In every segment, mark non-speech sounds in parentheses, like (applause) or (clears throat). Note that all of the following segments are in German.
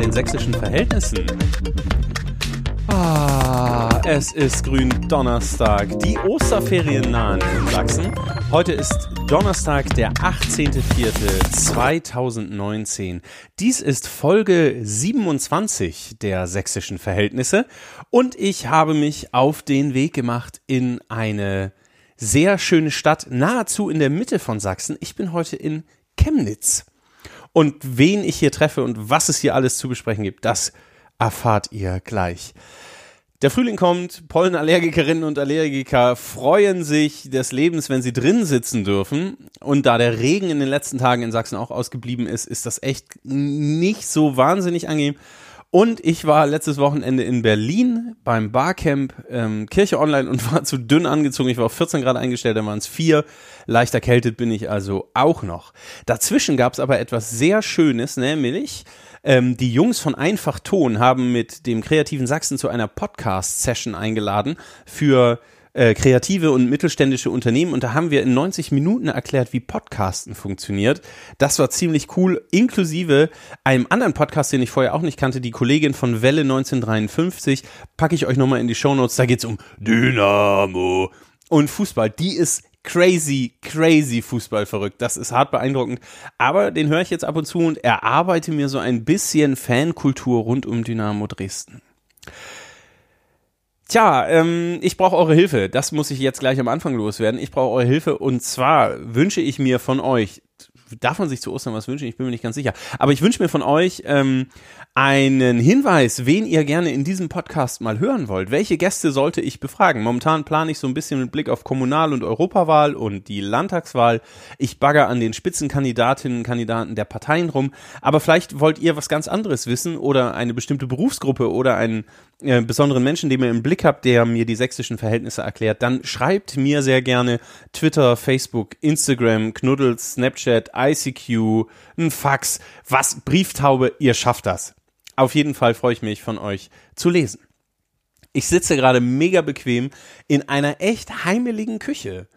Den sächsischen Verhältnissen. Ah, es ist Gründonnerstag. Die Osterferien nahen in Sachsen. Heute ist Donnerstag, der 18.04.2019. Dies ist Folge 27 der sächsischen Verhältnisse und ich habe mich auf den Weg gemacht in eine sehr schöne Stadt, nahezu in der Mitte von Sachsen. Ich bin heute in Chemnitz. Und wen ich hier treffe und was es hier alles zu besprechen gibt, das erfahrt ihr gleich. Der Frühling kommt, Pollenallergikerinnen und Allergiker freuen sich des Lebens, wenn sie drin sitzen dürfen. Und da der Regen in den letzten Tagen in Sachsen auch ausgeblieben ist, ist das echt nicht so wahnsinnig angenehm. Und ich war letztes Wochenende in Berlin beim Barcamp ähm, Kirche Online und (laughs) war zu dünn angezogen. Ich war auf 14 Grad eingestellt, dann waren es vier. Leicht erkältet bin ich also auch noch. Dazwischen gab es aber etwas sehr Schönes, nämlich ähm, die Jungs von Einfach Ton haben mit dem kreativen Sachsen zu einer Podcast-Session eingeladen für äh, kreative und mittelständische Unternehmen und da haben wir in 90 Minuten erklärt, wie Podcasten funktioniert. Das war ziemlich cool, inklusive einem anderen Podcast, den ich vorher auch nicht kannte, die Kollegin von Welle 1953, packe ich euch nochmal in die Shownotes, da geht's um Dynamo und Fußball. Die ist crazy, crazy Fußball verrückt. Das ist hart beeindruckend. Aber den höre ich jetzt ab und zu und erarbeite mir so ein bisschen Fankultur rund um Dynamo Dresden. Tja, ähm, ich brauche eure Hilfe. Das muss ich jetzt gleich am Anfang loswerden. Ich brauche eure Hilfe und zwar wünsche ich mir von euch, darf man sich zu Ostern was wünschen? Ich bin mir nicht ganz sicher. Aber ich wünsche mir von euch ähm, einen Hinweis, wen ihr gerne in diesem Podcast mal hören wollt. Welche Gäste sollte ich befragen? Momentan plane ich so ein bisschen mit Blick auf Kommunal- und Europawahl und die Landtagswahl. Ich bagger an den Spitzenkandidatinnen und Kandidaten der Parteien rum. Aber vielleicht wollt ihr was ganz anderes wissen oder eine bestimmte Berufsgruppe oder einen äh, besonderen Menschen, den ihr im Blick habt, der mir die sächsischen Verhältnisse erklärt, dann schreibt mir sehr gerne Twitter, Facebook, Instagram, Knuddels, Snapchat, ICQ, ein Fax, was, Brieftaube, ihr schafft das. Auf jeden Fall freue ich mich von euch zu lesen. Ich sitze gerade mega bequem in einer echt heimeligen Küche.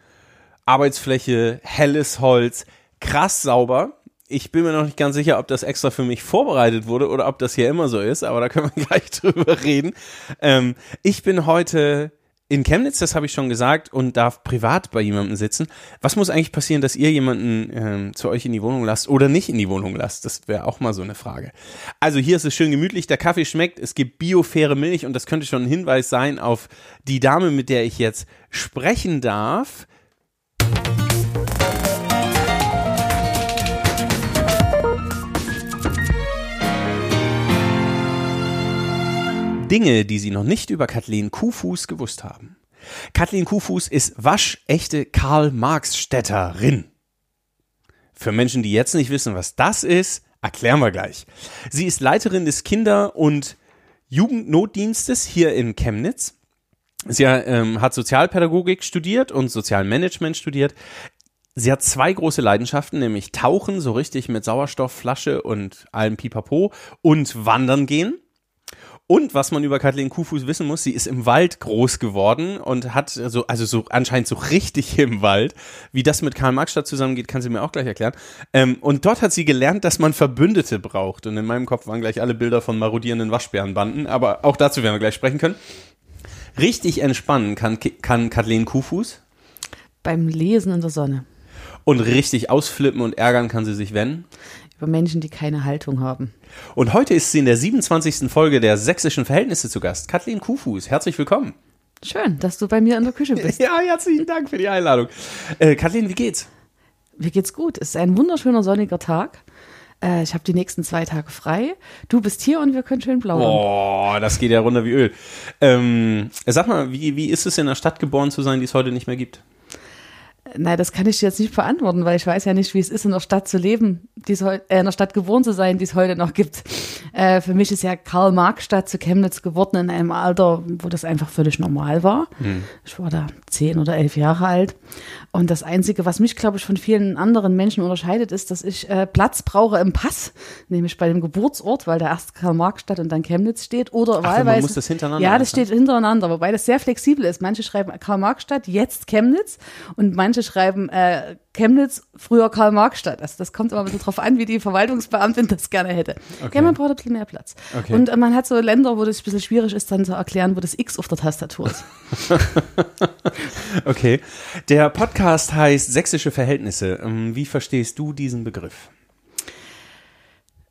Arbeitsfläche, helles Holz, krass sauber ich bin mir noch nicht ganz sicher, ob das extra für mich vorbereitet wurde oder ob das hier immer so ist, aber da können wir (laughs) gleich drüber reden. Ähm, ich bin heute in Chemnitz, das habe ich schon gesagt, und darf privat bei jemandem sitzen. Was muss eigentlich passieren, dass ihr jemanden ähm, zu euch in die Wohnung lasst oder nicht in die Wohnung lasst? Das wäre auch mal so eine Frage. Also hier ist es schön gemütlich, der Kaffee schmeckt, es gibt biofaire Milch und das könnte schon ein Hinweis sein auf die Dame, mit der ich jetzt sprechen darf. Dinge, die Sie noch nicht über Kathleen Kuhfuß gewusst haben. Kathleen Kuhfuß ist waschechte Karl-Marx-Städterin. Für Menschen, die jetzt nicht wissen, was das ist, erklären wir gleich. Sie ist Leiterin des Kinder- und Jugendnotdienstes hier in Chemnitz. Sie ähm, hat Sozialpädagogik studiert und Sozialmanagement studiert. Sie hat zwei große Leidenschaften, nämlich Tauchen, so richtig mit Sauerstoffflasche und allem Pipapo und Wandern gehen. Und was man über Kathleen Kuhfuß wissen muss, sie ist im Wald groß geworden und hat so, also so anscheinend so richtig (laughs) im Wald. Wie das mit Karl-Marx-Stadt zusammengeht, kann sie mir auch gleich erklären. Ähm, und dort hat sie gelernt, dass man Verbündete braucht. Und in meinem Kopf waren gleich alle Bilder von marodierenden Waschbärenbanden, aber auch dazu werden wir gleich sprechen können. Richtig entspannen kann, kann Kathleen Kuhfuß. Beim Lesen in der Sonne. Und richtig ausflippen und ärgern kann sie sich, wenn? Über Menschen, die keine Haltung haben. Und heute ist sie in der 27. Folge der Sächsischen Verhältnisse zu Gast. Kathleen Kuhfuß, herzlich willkommen. Schön, dass du bei mir in der Küche bist. (laughs) ja, herzlichen Dank für die Einladung. Äh, Kathleen, wie geht's? Mir geht's gut. Es ist ein wunderschöner sonniger Tag. Äh, ich habe die nächsten zwei Tage frei. Du bist hier und wir können schön plaudern. Boah, das geht ja runter wie Öl. Ähm, sag mal, wie, wie ist es in einer Stadt geboren zu sein, die es heute nicht mehr gibt? Nein, das kann ich jetzt nicht beantworten, weil ich weiß ja nicht, wie es ist, in einer Stadt zu leben, die äh, in einer Stadt geboren zu sein, die es heute noch gibt. Äh, für mich ist ja Karl-Marx-Stadt zu Chemnitz geworden in einem Alter, wo das einfach völlig normal war. Hm. Ich war da zehn oder elf Jahre alt. Und das Einzige, was mich, glaube ich, von vielen anderen Menschen unterscheidet, ist, dass ich äh, Platz brauche im Pass, nämlich bei dem Geburtsort, weil da erst Karl-Marx-Stadt und dann Chemnitz steht. Oder Ach, wahlweise. Man muss das hintereinander Ja, das steht hintereinander, wobei das sehr flexibel ist. Manche schreiben Karl-Marx-Stadt, jetzt Chemnitz und manche Schreiben, äh, Chemnitz, früher Karl-Marx-Stadt. Also das kommt immer ein bisschen drauf an, wie die Verwaltungsbeamtin das gerne hätte. Okay. Ja, man braucht ein bisschen mehr Platz. Okay. Und äh, man hat so Länder, wo das ein bisschen schwierig ist, dann zu erklären, wo das X auf der Tastatur ist. (laughs) Okay. Der Podcast heißt Sächsische Verhältnisse. Ähm, Wie verstehst du diesen Begriff?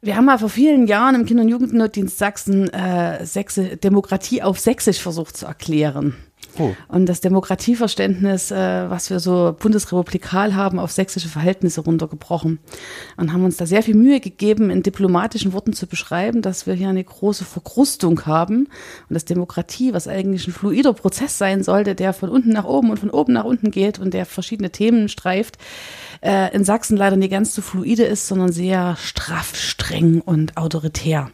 Wir haben mal vor vielen Jahren im Kinder- und Jugendnotdienst Sachsen äh, Sächse, Demokratie auf Sächsisch versucht zu erklären. Oh. Und das Demokratieverständnis, äh, was wir so bundesrepublikal haben, auf sächsische Verhältnisse runtergebrochen. Und haben uns da sehr viel Mühe gegeben, in diplomatischen Worten zu beschreiben, dass wir hier eine große Verkrustung haben und dass Demokratie, was eigentlich ein fluider Prozess sein sollte, der von unten nach oben und von oben nach unten geht und der verschiedene Themen streift, äh, in Sachsen leider nicht ganz so fluide ist, sondern sehr straff, streng und autoritär.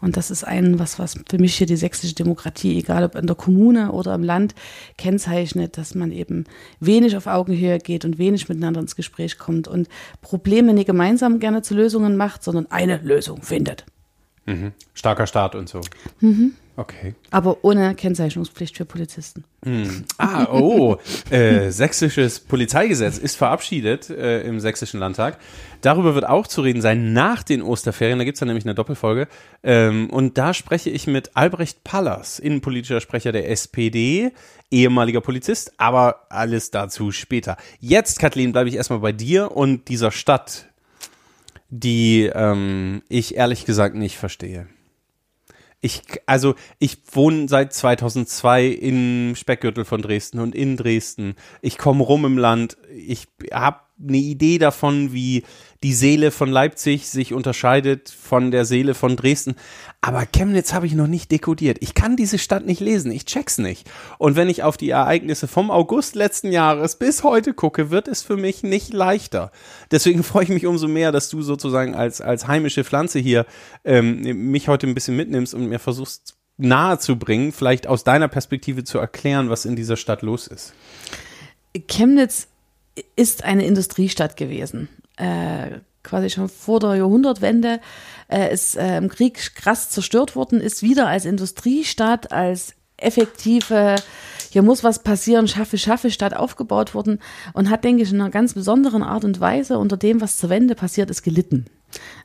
Und das ist ein, was, was für mich hier die sächsische Demokratie, egal ob in der Kommune oder im Land, kennzeichnet, dass man eben wenig auf Augenhöhe geht und wenig miteinander ins Gespräch kommt und Probleme nicht gemeinsam gerne zu Lösungen macht, sondern eine Lösung findet. Starker Staat und so. Okay. Aber ohne Kennzeichnungspflicht für Polizisten. Ah, oh, äh, sächsisches Polizeigesetz ist verabschiedet äh, im sächsischen Landtag. Darüber wird auch zu reden sein nach den Osterferien. Da gibt's dann nämlich eine Doppelfolge. Ähm, und da spreche ich mit Albrecht Pallas, innenpolitischer Sprecher der SPD, ehemaliger Polizist, aber alles dazu später. Jetzt, Kathleen, bleibe ich erstmal bei dir und dieser Stadt, die ähm, ich ehrlich gesagt nicht verstehe. Ich, also ich wohne seit 2002 im Speckgürtel von Dresden und in Dresden. Ich komme rum im Land. Ich habe eine Idee davon, wie die Seele von Leipzig sich unterscheidet von der Seele von Dresden. Aber Chemnitz habe ich noch nicht dekodiert. Ich kann diese Stadt nicht lesen. Ich check's nicht. Und wenn ich auf die Ereignisse vom August letzten Jahres bis heute gucke, wird es für mich nicht leichter. Deswegen (laughs) freue ich mich umso mehr, dass du sozusagen als, als heimische Pflanze hier ähm, mich heute ein bisschen mitnimmst und mir versuchst nahe zu bringen, vielleicht aus deiner Perspektive zu erklären, was in dieser Stadt los ist. Chemnitz ist eine Industriestadt gewesen. Äh, quasi schon vor der Jahrhundertwende äh, ist äh, im Krieg krass zerstört worden, ist wieder als Industriestadt, als effektive, hier muss was passieren, schaffe, schaffe Stadt aufgebaut worden und hat, denke ich, in einer ganz besonderen Art und Weise unter dem, was zur Wende passiert ist, gelitten.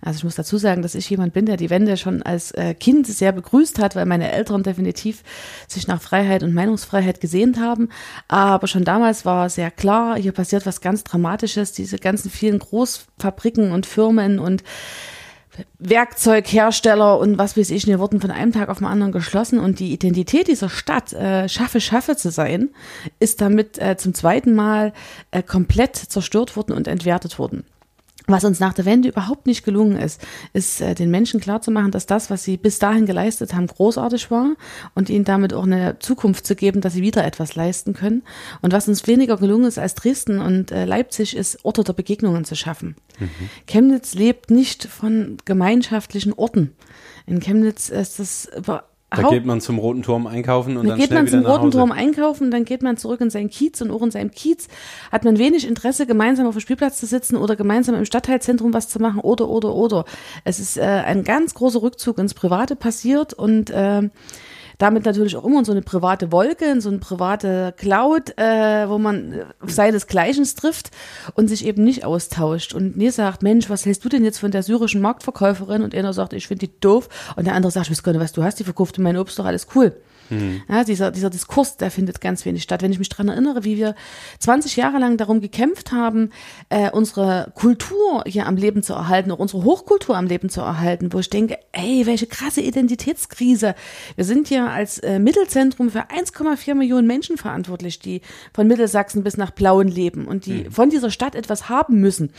Also ich muss dazu sagen, dass ich jemand bin, der die Wende schon als äh, Kind sehr begrüßt hat, weil meine Eltern definitiv sich nach Freiheit und Meinungsfreiheit gesehnt haben. Aber schon damals war sehr klar, hier passiert was ganz Dramatisches. Diese ganzen vielen Großfabriken und Firmen und Werkzeughersteller und was weiß ich, die wurden von einem Tag auf den anderen geschlossen und die Identität dieser Stadt, äh, schaffe, schaffe zu sein, ist damit äh, zum zweiten Mal äh, komplett zerstört worden und entwertet worden. Was uns nach der Wende überhaupt nicht gelungen ist, ist äh, den Menschen klarzumachen, dass das, was sie bis dahin geleistet haben, großartig war und ihnen damit auch eine Zukunft zu geben, dass sie wieder etwas leisten können. Und was uns weniger gelungen ist als Dresden und äh, Leipzig, ist Orte der Begegnungen zu schaffen. Chemnitz lebt nicht von gemeinschaftlichen Orten. In Chemnitz ist das Da geht man zum Roten Turm einkaufen und dann dann geht man zum Roten. Turm einkaufen, dann geht man zurück in seinen Kiez und auch in seinem Kiez hat man wenig Interesse, gemeinsam auf dem Spielplatz zu sitzen oder gemeinsam im Stadtteilzentrum was zu machen oder, oder, oder. Es ist äh, ein ganz großer Rückzug ins Private passiert und äh, damit natürlich auch immer in so eine private Wolke, in so eine private Cloud, äh, wo man äh, seinesgleichen trifft und sich eben nicht austauscht und nie sagt, Mensch, was hältst du denn jetzt von der syrischen Marktverkäuferin? Und einer sagt, ich finde die doof und der andere sagt, ich weiß gar nicht, was du hast, die verkauft in mein Obst doch alles cool. Ja, dieser, dieser Diskurs, der findet ganz wenig statt. Wenn ich mich daran erinnere, wie wir 20 Jahre lang darum gekämpft haben, äh, unsere Kultur hier am Leben zu erhalten, auch unsere Hochkultur am Leben zu erhalten, wo ich denke, ey, welche krasse Identitätskrise. Wir sind hier als äh, Mittelzentrum für 1,4 Millionen Menschen verantwortlich, die von Mittelsachsen bis nach Plauen leben und die von dieser Stadt etwas haben müssen.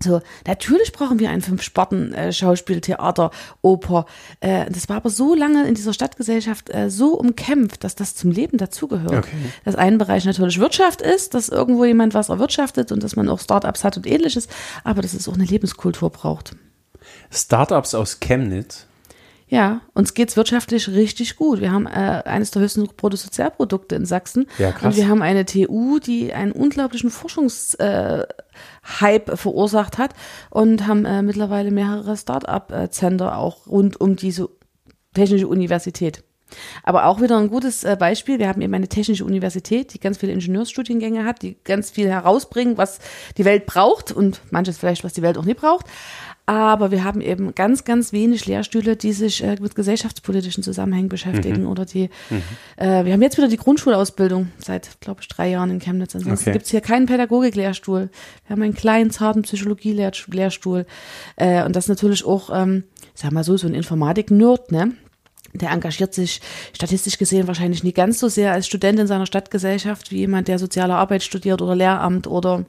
So, natürlich brauchen wir ein Fünf-Sparten, äh, Schauspiel, Theater, Oper. Äh, das war aber so lange in dieser Stadtgesellschaft äh, so umkämpft, dass das zum Leben dazugehört. Okay. Dass ein Bereich natürlich Wirtschaft ist, dass irgendwo jemand was erwirtschaftet und dass man auch Startups hat und ähnliches, aber dass es auch eine Lebenskultur braucht. Startups aus Chemnitz. Ja, uns geht's wirtschaftlich richtig gut. Wir haben äh, eines der höchsten Bruttosozialprodukte in Sachsen. Ja, krass. Und wir haben eine TU, die einen unglaublichen Forschungshype äh, verursacht hat und haben äh, mittlerweile mehrere Start-up-Center auch rund um diese technische Universität. Aber auch wieder ein gutes äh, Beispiel. Wir haben eben eine technische Universität, die ganz viele Ingenieursstudiengänge hat, die ganz viel herausbringen, was die Welt braucht und manches vielleicht, was die Welt auch nicht braucht. Aber wir haben eben ganz, ganz wenig Lehrstühle, die sich äh, mit gesellschaftspolitischen Zusammenhängen beschäftigen. Mhm. Oder die, mhm. äh, wir haben jetzt wieder die Grundschulausbildung seit, glaube ich, drei Jahren in Chemnitz. Ansonsten okay. gibt es hier keinen Pädagogik-Lehrstuhl. Wir haben einen kleinen, zarten Psychologie-Lehrstuhl. Äh, und das natürlich auch, ähm, ich sag mal so, so ein Informatik-Nerd, ne? Der engagiert sich statistisch gesehen wahrscheinlich nie ganz so sehr als Student in seiner Stadtgesellschaft wie jemand, der soziale Arbeit studiert oder Lehramt oder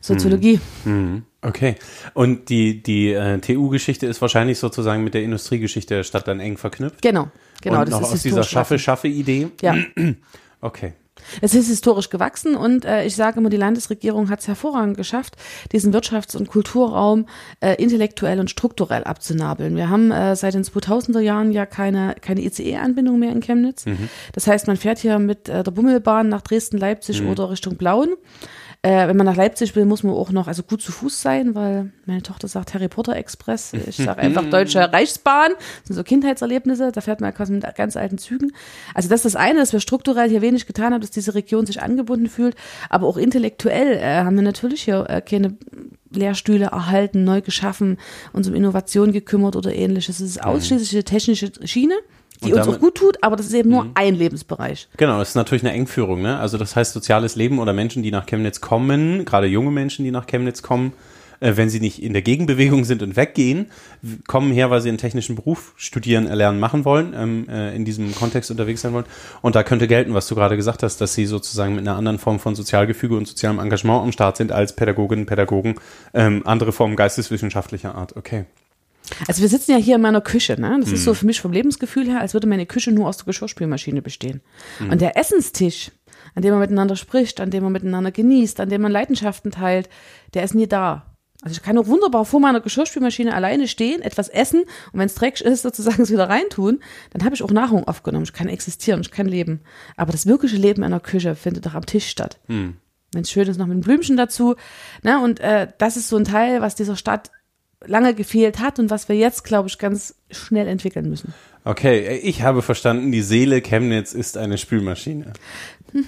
Soziologie. Mhm. Okay. Und die, die äh, TU-Geschichte ist wahrscheinlich sozusagen mit der Industriegeschichte der Stadt dann eng verknüpft. Genau, genau. Und das noch ist aus dieser Schaffe-Schaffe-Idee. Ja. (clears throat) Okay. Es ist historisch gewachsen und äh, ich sage immer, die Landesregierung hat es hervorragend geschafft, diesen Wirtschafts- und Kulturraum äh, intellektuell und strukturell abzunabeln. Wir haben äh, seit den 2000er Jahren ja keine, keine ICE-Anbindung mehr in Chemnitz. Mhm. Das heißt, man fährt hier mit äh, der Bummelbahn nach Dresden, Leipzig mhm. oder Richtung Blauen äh, wenn man nach Leipzig will, muss man auch noch also gut zu Fuß sein, weil meine Tochter sagt Harry Potter Express. Ich sage (laughs) einfach Deutsche Reichsbahn. Das sind so Kindheitserlebnisse. Da fährt man quasi mit ganz alten Zügen. Also das ist das eine, dass wir strukturell hier wenig getan haben, dass diese Region sich angebunden fühlt. Aber auch intellektuell äh, haben wir natürlich hier äh, keine Lehrstühle erhalten, neu geschaffen, uns um Innovation gekümmert oder ähnliches. Es ist mhm. ausschließlich eine technische Schiene die uns auch gut tut, aber das ist eben nur mhm. ein Lebensbereich. Genau, das ist natürlich eine Engführung. Ne? Also das heißt, soziales Leben oder Menschen, die nach Chemnitz kommen, gerade junge Menschen, die nach Chemnitz kommen, äh, wenn sie nicht in der Gegenbewegung sind und weggehen, kommen her, weil sie einen technischen Beruf studieren, erlernen, machen wollen, ähm, äh, in diesem Kontext unterwegs sein wollen. Und da könnte gelten, was du gerade gesagt hast, dass sie sozusagen mit einer anderen Form von Sozialgefüge und sozialem Engagement am Start sind als Pädagoginnen, Pädagogen, ähm, andere Formen geisteswissenschaftlicher Art. Okay. Also wir sitzen ja hier in meiner Küche, ne? Das mhm. ist so für mich vom Lebensgefühl her, als würde meine Küche nur aus der Geschirrspülmaschine bestehen. Mhm. Und der Essenstisch, an dem man miteinander spricht, an dem man miteinander genießt, an dem man Leidenschaften teilt, der ist nie da. Also ich kann auch wunderbar vor meiner Geschirrspülmaschine alleine stehen, etwas essen und wenn es dreckig (laughs) ist, sozusagen es wieder reintun, dann habe ich auch Nahrung aufgenommen. Ich kann existieren, ich kann leben. Aber das wirkliche Leben in der Küche findet doch am Tisch statt. Mhm. Wenn es schön ist, noch mit einem Blümchen dazu. Ne? Und äh, das ist so ein Teil, was dieser Stadt lange gefehlt hat und was wir jetzt, glaube ich, ganz schnell entwickeln müssen. Okay, ich habe verstanden, die Seele Chemnitz ist eine Spülmaschine. Mhm.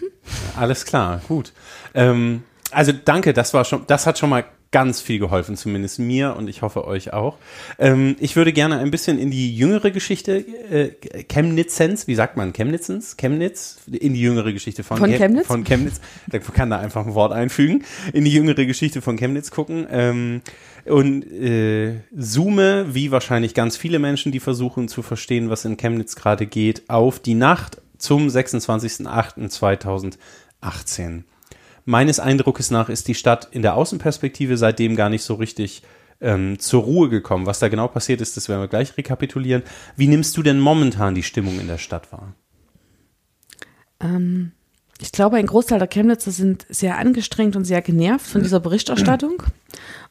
Alles klar, gut. Ähm, also danke, das war schon, das hat schon mal ganz viel geholfen, zumindest mir und ich hoffe euch auch. Ähm, ich würde gerne ein bisschen in die jüngere Geschichte äh, Chemnitzens, wie sagt man Chemnitzens? Chemnitz? In die jüngere Geschichte von, von Chemnitz. Von Chemnitz. Da kann da einfach ein Wort einfügen. In die jüngere Geschichte von Chemnitz gucken. Ähm, und äh, zoome, wie wahrscheinlich ganz viele Menschen, die versuchen zu verstehen, was in Chemnitz gerade geht, auf die Nacht zum 26.08.2018. Meines Eindruckes nach ist die Stadt in der Außenperspektive seitdem gar nicht so richtig ähm, zur Ruhe gekommen. Was da genau passiert ist, das werden wir gleich rekapitulieren. Wie nimmst du denn momentan die Stimmung in der Stadt wahr? Ähm, ich glaube, ein Großteil der Chemnitzer sind sehr angestrengt und sehr genervt von dieser Berichterstattung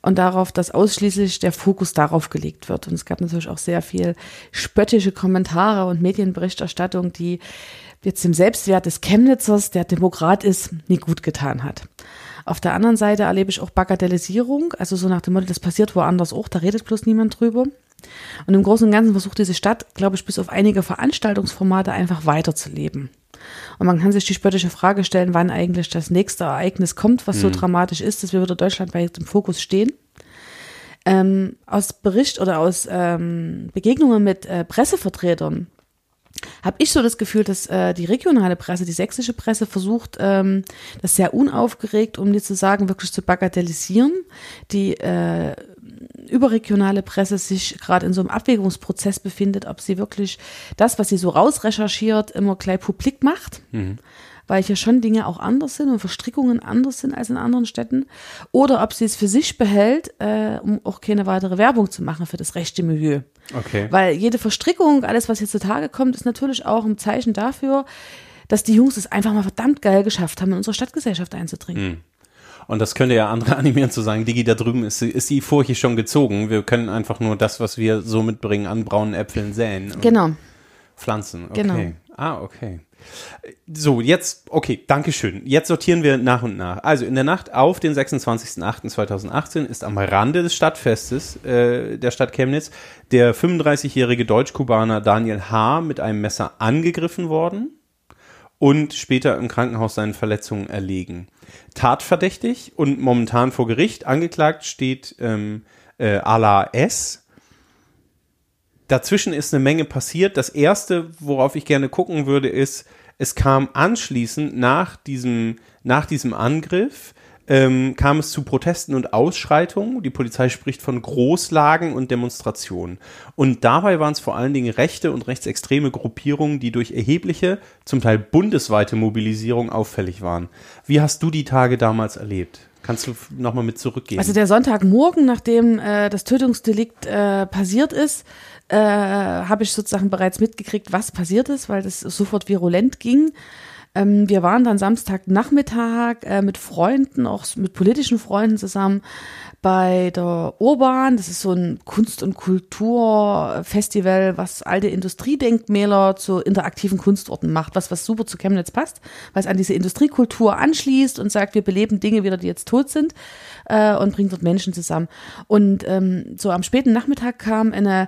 und darauf, dass ausschließlich der Fokus darauf gelegt wird. Und es gab natürlich auch sehr viel spöttische Kommentare und Medienberichterstattung, die jetzt dem Selbstwert des Chemnitzers, der Demokrat ist, nie gut getan hat. Auf der anderen Seite erlebe ich auch Bagatellisierung, also so nach dem Motto, das passiert woanders auch, da redet bloß niemand drüber. Und im Großen und Ganzen versucht diese Stadt, glaube ich, bis auf einige Veranstaltungsformate einfach weiterzuleben. Und man kann sich die spöttische Frage stellen, wann eigentlich das nächste Ereignis kommt, was mhm. so dramatisch ist, dass wir wieder deutschlandweit im Fokus stehen. Ähm, aus Bericht oder aus ähm, Begegnungen mit äh, Pressevertretern habe ich so das Gefühl, dass äh, die regionale Presse, die sächsische Presse versucht, ähm, das sehr unaufgeregt, um dir zu sagen, wirklich zu bagatellisieren. Die äh, überregionale Presse sich gerade in so einem Abwägungsprozess befindet, ob sie wirklich das, was sie so rausrecherchiert, immer gleich publik macht. Mhm weil hier schon Dinge auch anders sind und Verstrickungen anders sind als in anderen Städten. Oder ob sie es für sich behält, äh, um auch keine weitere Werbung zu machen für das rechte Milieu. Okay. Weil jede Verstrickung, alles, was jetzt zutage kommt, ist natürlich auch ein Zeichen dafür, dass die Jungs es einfach mal verdammt geil geschafft haben, in unsere Stadtgesellschaft einzudringen. Mhm. Und das könnte ja andere (laughs) animieren zu sagen, Digi, da drüben ist, ist die Furche schon gezogen. Wir können einfach nur das, was wir so mitbringen, an braunen Äpfeln säen. Genau. Pflanzen. Okay. Genau. Ah, okay. So, jetzt, okay, Dankeschön. Jetzt sortieren wir nach und nach. Also in der Nacht auf den 26.08.2018 ist am Rande des Stadtfestes äh, der Stadt Chemnitz der 35-jährige Deutsch-Kubaner Daniel H. mit einem Messer angegriffen worden und später im Krankenhaus seinen Verletzungen erlegen. Tatverdächtig und momentan vor Gericht angeklagt steht ähm, äh, Ala S. Dazwischen ist eine Menge passiert. Das erste, worauf ich gerne gucken würde, ist, es kam anschließend nach diesem, nach diesem Angriff, ähm, kam es zu Protesten und Ausschreitungen. Die Polizei spricht von Großlagen und Demonstrationen. Und dabei waren es vor allen Dingen rechte und rechtsextreme Gruppierungen, die durch erhebliche, zum Teil bundesweite Mobilisierung auffällig waren. Wie hast du die Tage damals erlebt? Kannst du nochmal mit zurückgehen? Also der Sonntagmorgen, nachdem äh, das Tötungsdelikt äh, passiert ist, äh, habe ich sozusagen bereits mitgekriegt, was passiert ist, weil das sofort virulent ging. Ähm, wir waren dann Samstagnachmittag äh, mit Freunden, auch mit politischen Freunden zusammen bei der Urban. Das ist so ein Kunst- und Kulturfestival, was alte Industriedenkmäler zu interaktiven Kunstorten macht, was, was super zu Chemnitz passt, es an diese Industriekultur anschließt und sagt, wir beleben Dinge wieder, die jetzt tot sind äh, und bringt dort Menschen zusammen. Und ähm, so am späten Nachmittag kam eine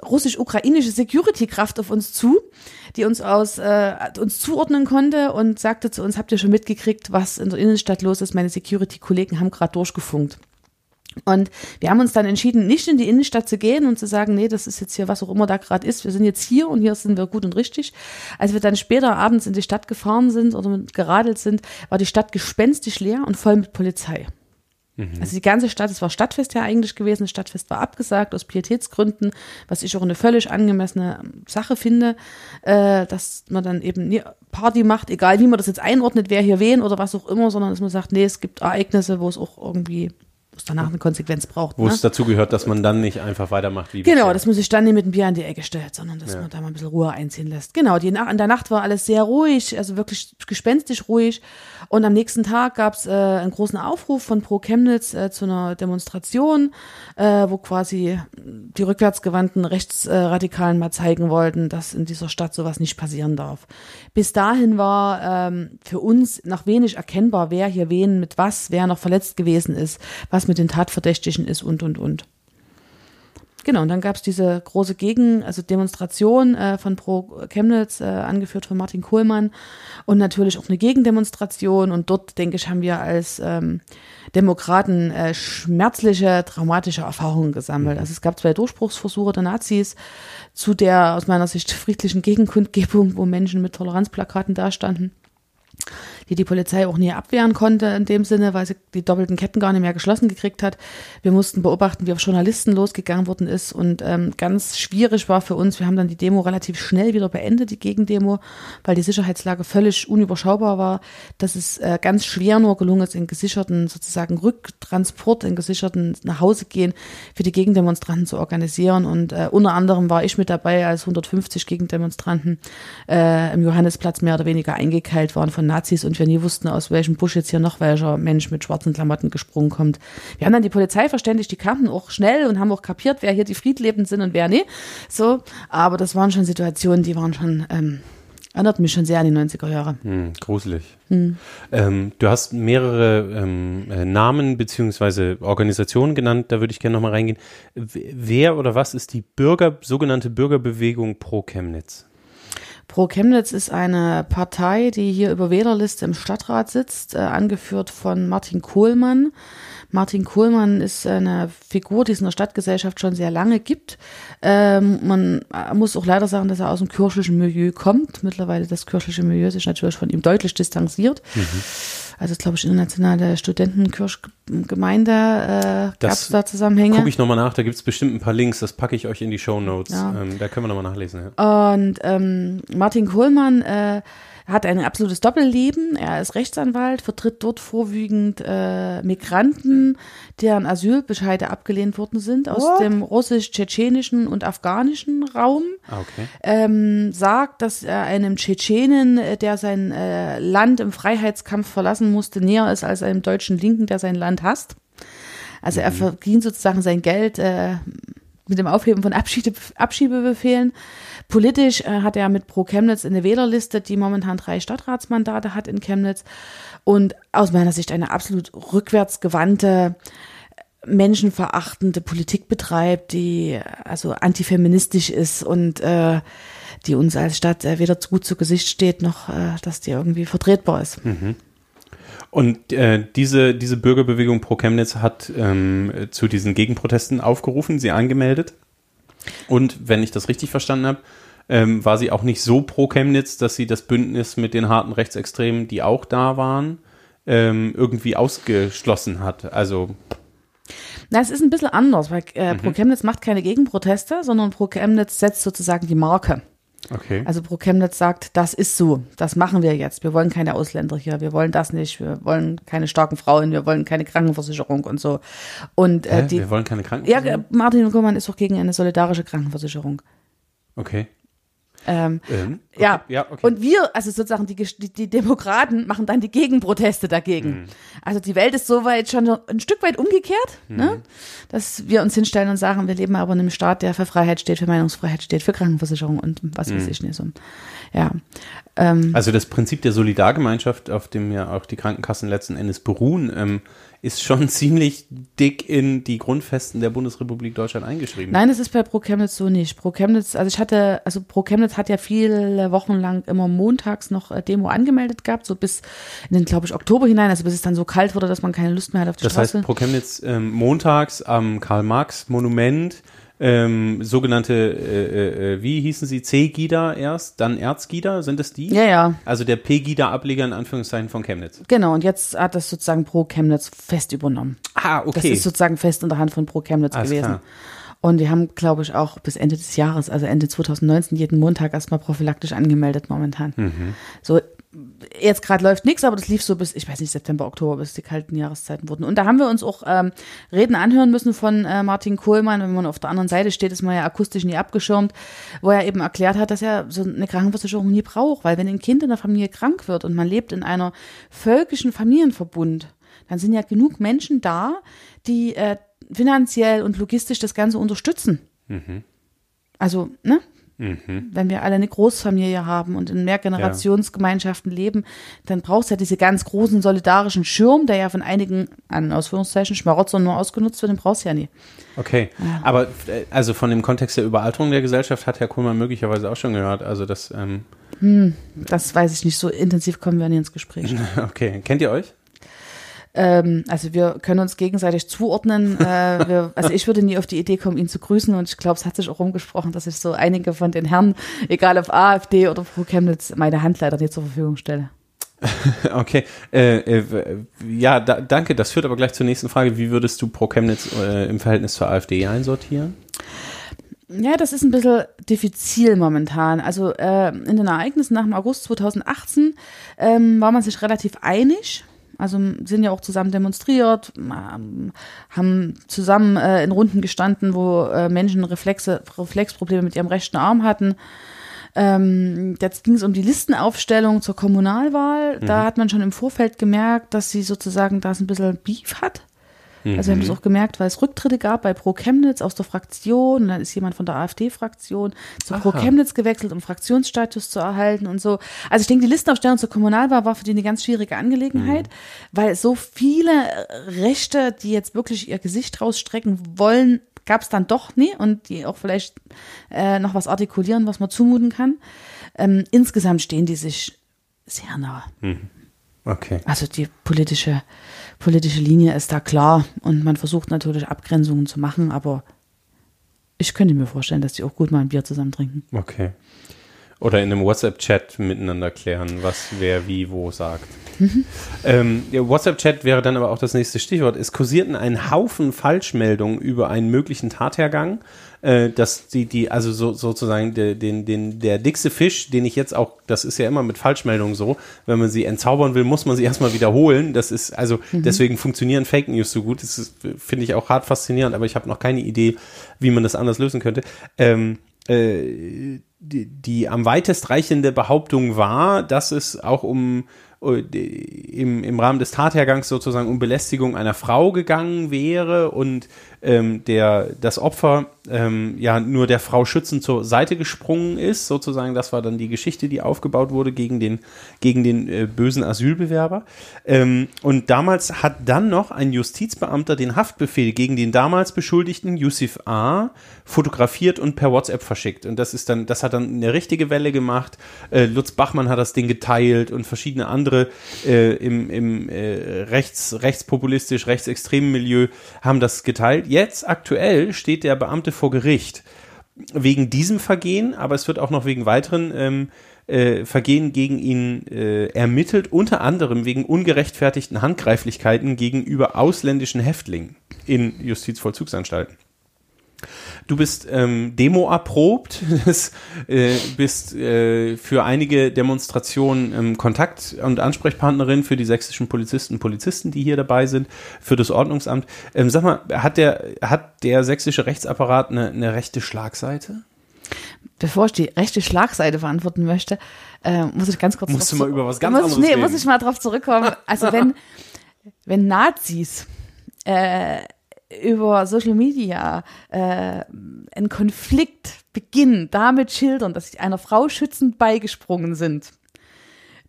russisch-ukrainische Security-Kraft auf uns zu, die uns aus äh, uns zuordnen konnte und sagte zu uns: Habt ihr schon mitgekriegt, was in der Innenstadt los ist? Meine Security-Kollegen haben gerade durchgefunkt. Und wir haben uns dann entschieden, nicht in die Innenstadt zu gehen und zu sagen, nee, das ist jetzt hier, was auch immer da gerade ist. Wir sind jetzt hier und hier sind wir gut und richtig. Als wir dann später abends in die Stadt gefahren sind oder geradelt sind, war die Stadt gespenstisch leer und voll mit Polizei. Mhm. Also die ganze Stadt, es war Stadtfest ja eigentlich gewesen, das Stadtfest war abgesagt aus Pietätsgründen, was ich auch eine völlig angemessene Sache finde, äh, dass man dann eben Party macht, egal wie man das jetzt einordnet, wer hier wen oder was auch immer, sondern dass man sagt, nee, es gibt Ereignisse, wo es auch irgendwie wo es danach eine Konsequenz braucht. Wo ne? es dazu gehört, dass man dann nicht einfach weitermacht wie Genau, dass man sich dann nicht mit dem Bier an die Ecke stellt, sondern dass ja. man da mal ein bisschen Ruhe einziehen lässt. Genau, die in der Nacht war alles sehr ruhig, also wirklich gespenstisch ruhig. Und am nächsten Tag gab es äh, einen großen Aufruf von Pro Chemnitz äh, zu einer Demonstration, äh, wo quasi die rückwärtsgewandten Rechtsradikalen mal zeigen wollten, dass in dieser Stadt sowas nicht passieren darf. Bis dahin war ähm, für uns noch wenig erkennbar, wer hier wen mit was, wer noch verletzt gewesen ist, was mit den Tatverdächtigen ist und, und, und. Genau, und dann gab es diese große Gegen-, also Demonstration äh, von Pro Chemnitz, äh, angeführt von Martin Kohlmann und natürlich auch eine Gegendemonstration. Und dort, denke ich, haben wir als ähm, Demokraten äh, schmerzliche, traumatische Erfahrungen gesammelt. Also es gab zwei Durchbruchsversuche der Nazis zu der aus meiner Sicht friedlichen Gegenkundgebung, wo Menschen mit Toleranzplakaten dastanden die die Polizei auch nie abwehren konnte in dem Sinne, weil sie die doppelten Ketten gar nicht mehr geschlossen gekriegt hat. Wir mussten beobachten, wie auf Journalisten losgegangen worden ist und ähm, ganz schwierig war für uns. Wir haben dann die Demo relativ schnell wieder beendet, die Gegendemo, weil die Sicherheitslage völlig unüberschaubar war, dass es äh, ganz schwer nur gelungen ist, in gesicherten sozusagen Rücktransport, in gesicherten Nachhausegehen für die Gegendemonstranten zu organisieren und äh, unter anderem war ich mit dabei, als 150 Gegendemonstranten äh, im Johannesplatz mehr oder weniger eingekeilt waren von Nazis und wir nie wussten, aus welchem Busch jetzt hier noch welcher Mensch mit schwarzen Klamotten gesprungen kommt. Wir haben dann die Polizei verständigt, die kamen auch schnell und haben auch kapiert, wer hier die Friedlebenden sind und wer nicht. So, aber das waren schon Situationen, die waren schon, ähm, erinnerten mich schon sehr an die 90er Jahre. Hm, gruselig. Hm. Ähm, du hast mehrere ähm, äh, Namen beziehungsweise Organisationen genannt, da würde ich gerne nochmal reingehen. Wer oder was ist die Bürger, sogenannte Bürgerbewegung pro Chemnitz? Pro Chemnitz ist eine Partei, die hier über Wählerliste im Stadtrat sitzt, äh, angeführt von Martin Kohlmann. Martin Kohlmann ist eine Figur, die es in der Stadtgesellschaft schon sehr lange gibt. Ähm, man muss auch leider sagen, dass er aus dem kirchlichen Milieu kommt. Mittlerweile das kirchliche Milieu sich natürlich von ihm deutlich distanziert. Mhm also glaube ich, internationale Studentenkirchgemeinde äh, gab es da Zusammenhänge. Gucke ich nochmal nach, da gibt es bestimmt ein paar Links, das packe ich euch in die Show Notes. Ja. Ähm, da können wir nochmal nachlesen. Ja. Und ähm, Martin Kohlmann äh, hat ein absolutes Doppelleben. Er ist Rechtsanwalt, vertritt dort vorwiegend äh, Migranten, deren Asylbescheide abgelehnt worden sind aus What? dem russisch-tschetschenischen und afghanischen Raum. Ah, okay. Ähm, sagt, dass er einem Tschetschenen, äh, der sein äh, Land im Freiheitskampf verlassen musste, näher ist als einem deutschen Linken, der sein Land hasst. Also mhm. er verdient sozusagen sein Geld äh, mit dem Aufheben von Abschiede, Abschiebebefehlen. Politisch äh, hat er mit Pro Chemnitz eine Wählerliste, die momentan drei Stadtratsmandate hat in Chemnitz und aus meiner Sicht eine absolut rückwärtsgewandte, menschenverachtende Politik betreibt, die also antifeministisch ist und äh, die uns als Stadt äh, weder gut zu Gesicht steht, noch äh, dass die irgendwie vertretbar ist. Mhm. Und äh, diese, diese Bürgerbewegung pro Chemnitz hat ähm, zu diesen Gegenprotesten aufgerufen, sie angemeldet. Und wenn ich das richtig verstanden habe, ähm, war sie auch nicht so pro Chemnitz, dass sie das Bündnis mit den harten Rechtsextremen, die auch da waren, ähm, irgendwie ausgeschlossen hat. Also na, es ist ein bisschen anders, weil äh, Pro Chemnitz macht keine Gegenproteste, sondern Pro Chemnitz setzt sozusagen die Marke. Okay. Also Pro Chemnitz sagt, das ist so, das machen wir jetzt. Wir wollen keine Ausländer hier, wir wollen das nicht, wir wollen keine starken Frauen, wir wollen keine Krankenversicherung und so. Und äh, die, wir wollen keine ja, Krankenversicherung? Martin Kuhlmann ist auch gegen eine solidarische Krankenversicherung. Okay. Ähm, Ähm, okay. Ja, ja okay. und wir, also sozusagen die, die, Demokraten, machen dann die Gegenproteste dagegen. Mhm. Also die Welt ist soweit schon ein Stück weit umgekehrt, Mhm. ne? dass wir uns hinstellen und sagen, wir leben aber in einem Staat, der für Freiheit steht, für Meinungsfreiheit steht, für Krankenversicherung und was Mhm. weiß ich nicht so. Ja, ähm, Also das Prinzip der Solidargemeinschaft, auf dem ja auch die Krankenkassen letzten Endes beruhen, ähm, ist schon (laughs) ziemlich dick in die Grundfesten der Bundesrepublik Deutschland eingeschrieben. Nein, es ist bei Pro Chemnitz so nicht. Pro Chemnitz, also ich hatte, also Pro Chemnitz hat ja viele Wochen lang immer montags noch äh, Demo angemeldet gehabt, so bis in den, glaube ich, Oktober hinein, also bis es dann so kalt wurde, dass man keine Lust mehr hat auf die Das Straße. heißt, Pro Chemnitz ähm, montags am Karl-Marx-Monument ähm, sogenannte, äh, äh, wie hießen sie, C-Gida erst, dann Erzgida, sind es die? ja, ja, Also der P-Gida-Ableger in Anführungszeichen von Chemnitz. genau. Und jetzt hat das sozusagen Pro Chemnitz fest übernommen. Ah, Das okay. ist sozusagen fest in der Hand von Pro Chemnitz Alles gewesen. klar. Und die haben, glaube ich, auch bis Ende des Jahres, also Ende 2019, jeden Montag erstmal prophylaktisch angemeldet momentan. Mhm. So, jetzt gerade läuft nichts, aber das lief so bis, ich weiß nicht, September, Oktober, bis die kalten Jahreszeiten wurden. Und da haben wir uns auch ähm, Reden anhören müssen von äh, Martin Kohlmann. Wenn man auf der anderen Seite steht, ist man ja akustisch nie abgeschirmt, wo er eben erklärt hat, dass er so eine Krankenversicherung nie braucht, weil wenn ein Kind in der Familie krank wird und man lebt in einer völkischen Familienverbund, dann sind ja genug Menschen da, die äh, finanziell und logistisch das Ganze unterstützen. Also, ne? Wenn wir alle eine Großfamilie haben und in Mehrgenerationsgemeinschaften leben, dann brauchst du ja diese ganz großen solidarischen Schirm, der ja von einigen, an Ausführungszeichen, Schmarotzern nur ausgenutzt wird, den brauchst du ja nie. Okay, aber äh, also von dem Kontext der Überalterung der Gesellschaft hat Herr Kohlmann möglicherweise auch schon gehört. Also das, ähm, Das weiß ich nicht, so intensiv kommen wir nie ins Gespräch. (laughs) okay. Kennt ihr euch? Ähm, also wir können uns gegenseitig zuordnen. Äh, wir, also ich würde nie auf die Idee kommen, ihn zu grüßen und ich glaube, es hat sich auch rumgesprochen, dass ich so einige von den Herren, egal ob AfD oder Pro Chemnitz, meine Hand leider nicht zur Verfügung stelle. (laughs) Okay, äh, äh, ja, da, danke. Das führt aber gleich zur nächsten Frage. Wie würdest du Pro Chemnitz äh, im Verhältnis zur AfD einsortieren? Ja, das ist ein bisschen diffizil momentan. Also äh, in den Ereignissen nach dem August 2018 ähm, war man sich relativ einig. Also sind ja auch zusammen demonstriert, haben zusammen äh, in Runden gestanden, wo äh, Menschen Reflexe, Reflexprobleme mit ihrem rechten Arm hatten. Ähm, jetzt ging es um die Listenaufstellung zur Kommunalwahl. Da hat man schon im Vorfeld gemerkt, dass sie sozusagen da ein bisschen Beef hat. Also wir haben das auch gemerkt, weil es Rücktritte gab bei Pro Chemnitz aus der Fraktion und dann ist jemand von der AfD-Fraktion zu Pro Aha. Chemnitz gewechselt, um Fraktionsstatus zu erhalten und so. Also ich denke, die Listenaufstellung zur Kommunalwahl war für die eine ganz schwierige Angelegenheit, weil so viele Rechte, die jetzt wirklich ihr Gesicht rausstrecken wollen, gab es dann doch nie und die auch vielleicht äh, noch was artikulieren, was man zumuten kann. Ähm, insgesamt stehen die sich sehr nah. Okay. Also die politische, politische Linie ist da klar und man versucht natürlich Abgrenzungen zu machen, aber ich könnte mir vorstellen, dass die auch gut mal ein Bier zusammen trinken. Okay. Oder in einem WhatsApp-Chat miteinander klären, was wer wie wo sagt. Ähm, der WhatsApp-Chat wäre dann aber auch das nächste Stichwort. Es kursierten einen Haufen Falschmeldungen über einen möglichen Tathergang, äh, dass die, die, also so, sozusagen der, den, den, der dickste Fisch, den ich jetzt auch, das ist ja immer mit Falschmeldungen so, wenn man sie entzaubern will, muss man sie erstmal wiederholen. Das ist, also deswegen funktionieren Fake News so gut. Das finde ich auch hart faszinierend, aber ich habe noch keine Idee, wie man das anders lösen könnte. Ähm, äh, die, die am weitest reichende Behauptung war, dass es auch um äh, im, im Rahmen des Tathergangs sozusagen um Belästigung einer Frau gegangen wäre und ähm, der das Opfer ähm, ja nur der Frau Schützen zur Seite gesprungen ist, sozusagen. Das war dann die Geschichte, die aufgebaut wurde gegen den, gegen den äh, bösen Asylbewerber. Ähm, und damals hat dann noch ein Justizbeamter den Haftbefehl gegen den damals Beschuldigten Yusuf A. fotografiert und per WhatsApp verschickt. Und das ist dann, das hat dann eine richtige Welle gemacht. Äh, Lutz Bachmann hat das Ding geteilt und verschiedene andere äh, im, im äh, rechts, rechtspopulistisch, rechtsextremen Milieu haben das geteilt. Jetzt aktuell steht der Beamte vor Gericht wegen diesem Vergehen, aber es wird auch noch wegen weiteren ähm, äh, Vergehen gegen ihn äh, ermittelt, unter anderem wegen ungerechtfertigten Handgreiflichkeiten gegenüber ausländischen Häftlingen in Justizvollzugsanstalten. Du bist ähm, Demo erprobt, (laughs) äh, bist äh, für einige Demonstrationen ähm, Kontakt- und Ansprechpartnerin für die sächsischen Polizisten und Polizisten, die hier dabei sind, für das Ordnungsamt. Ähm, sag mal, hat der, hat der sächsische Rechtsapparat eine, eine rechte Schlagseite? Bevor ich die rechte Schlagseite beantworten möchte, äh, muss ich ganz kurz. Musst du mal über was ganz muss, anderes Nee, reden. muss ich mal drauf zurückkommen. Also wenn, (laughs) wenn Nazis äh, über Social Media äh, einen Konflikt beginnen, damit schildern, dass sie einer Frau schützend beigesprungen sind,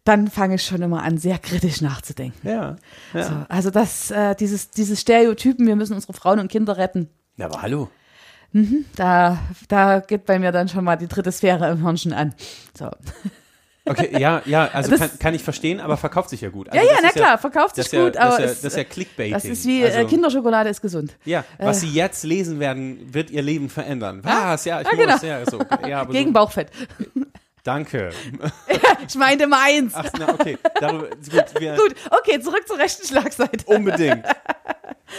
dann fange ich schon immer an, sehr kritisch nachzudenken. Ja. ja. So, also das, äh, dieses, dieses Stereotypen, wir müssen unsere Frauen und Kinder retten, Ja, aber hallo. da, da geht bei mir dann schon mal die dritte Sphäre im Hirnchen an. So. Okay, ja, ja, also Das- kann, kann ich verstehen, aber verkauft sich ja gut. Ja, Also ja, das na klar, verkauft sich ist ja, gut, das aber ist ja, das ist ja Clickbaiting. Das ist wie äh, Also- Kinderschokolade ist gesund. Ja, was Sie jetzt lesen werden, wird Ihr Leben verändern. Was? Ja, ich ja, muss. genau. Ja, so. ja, (laughs) aber Gegen so, Bauchfett. (laughs) danke. (laughs) Ich meinte meins. Ach, na, okay. Darüber, gut, Gut, okay, zurück zur rechten Schlagseite. Unbedingt.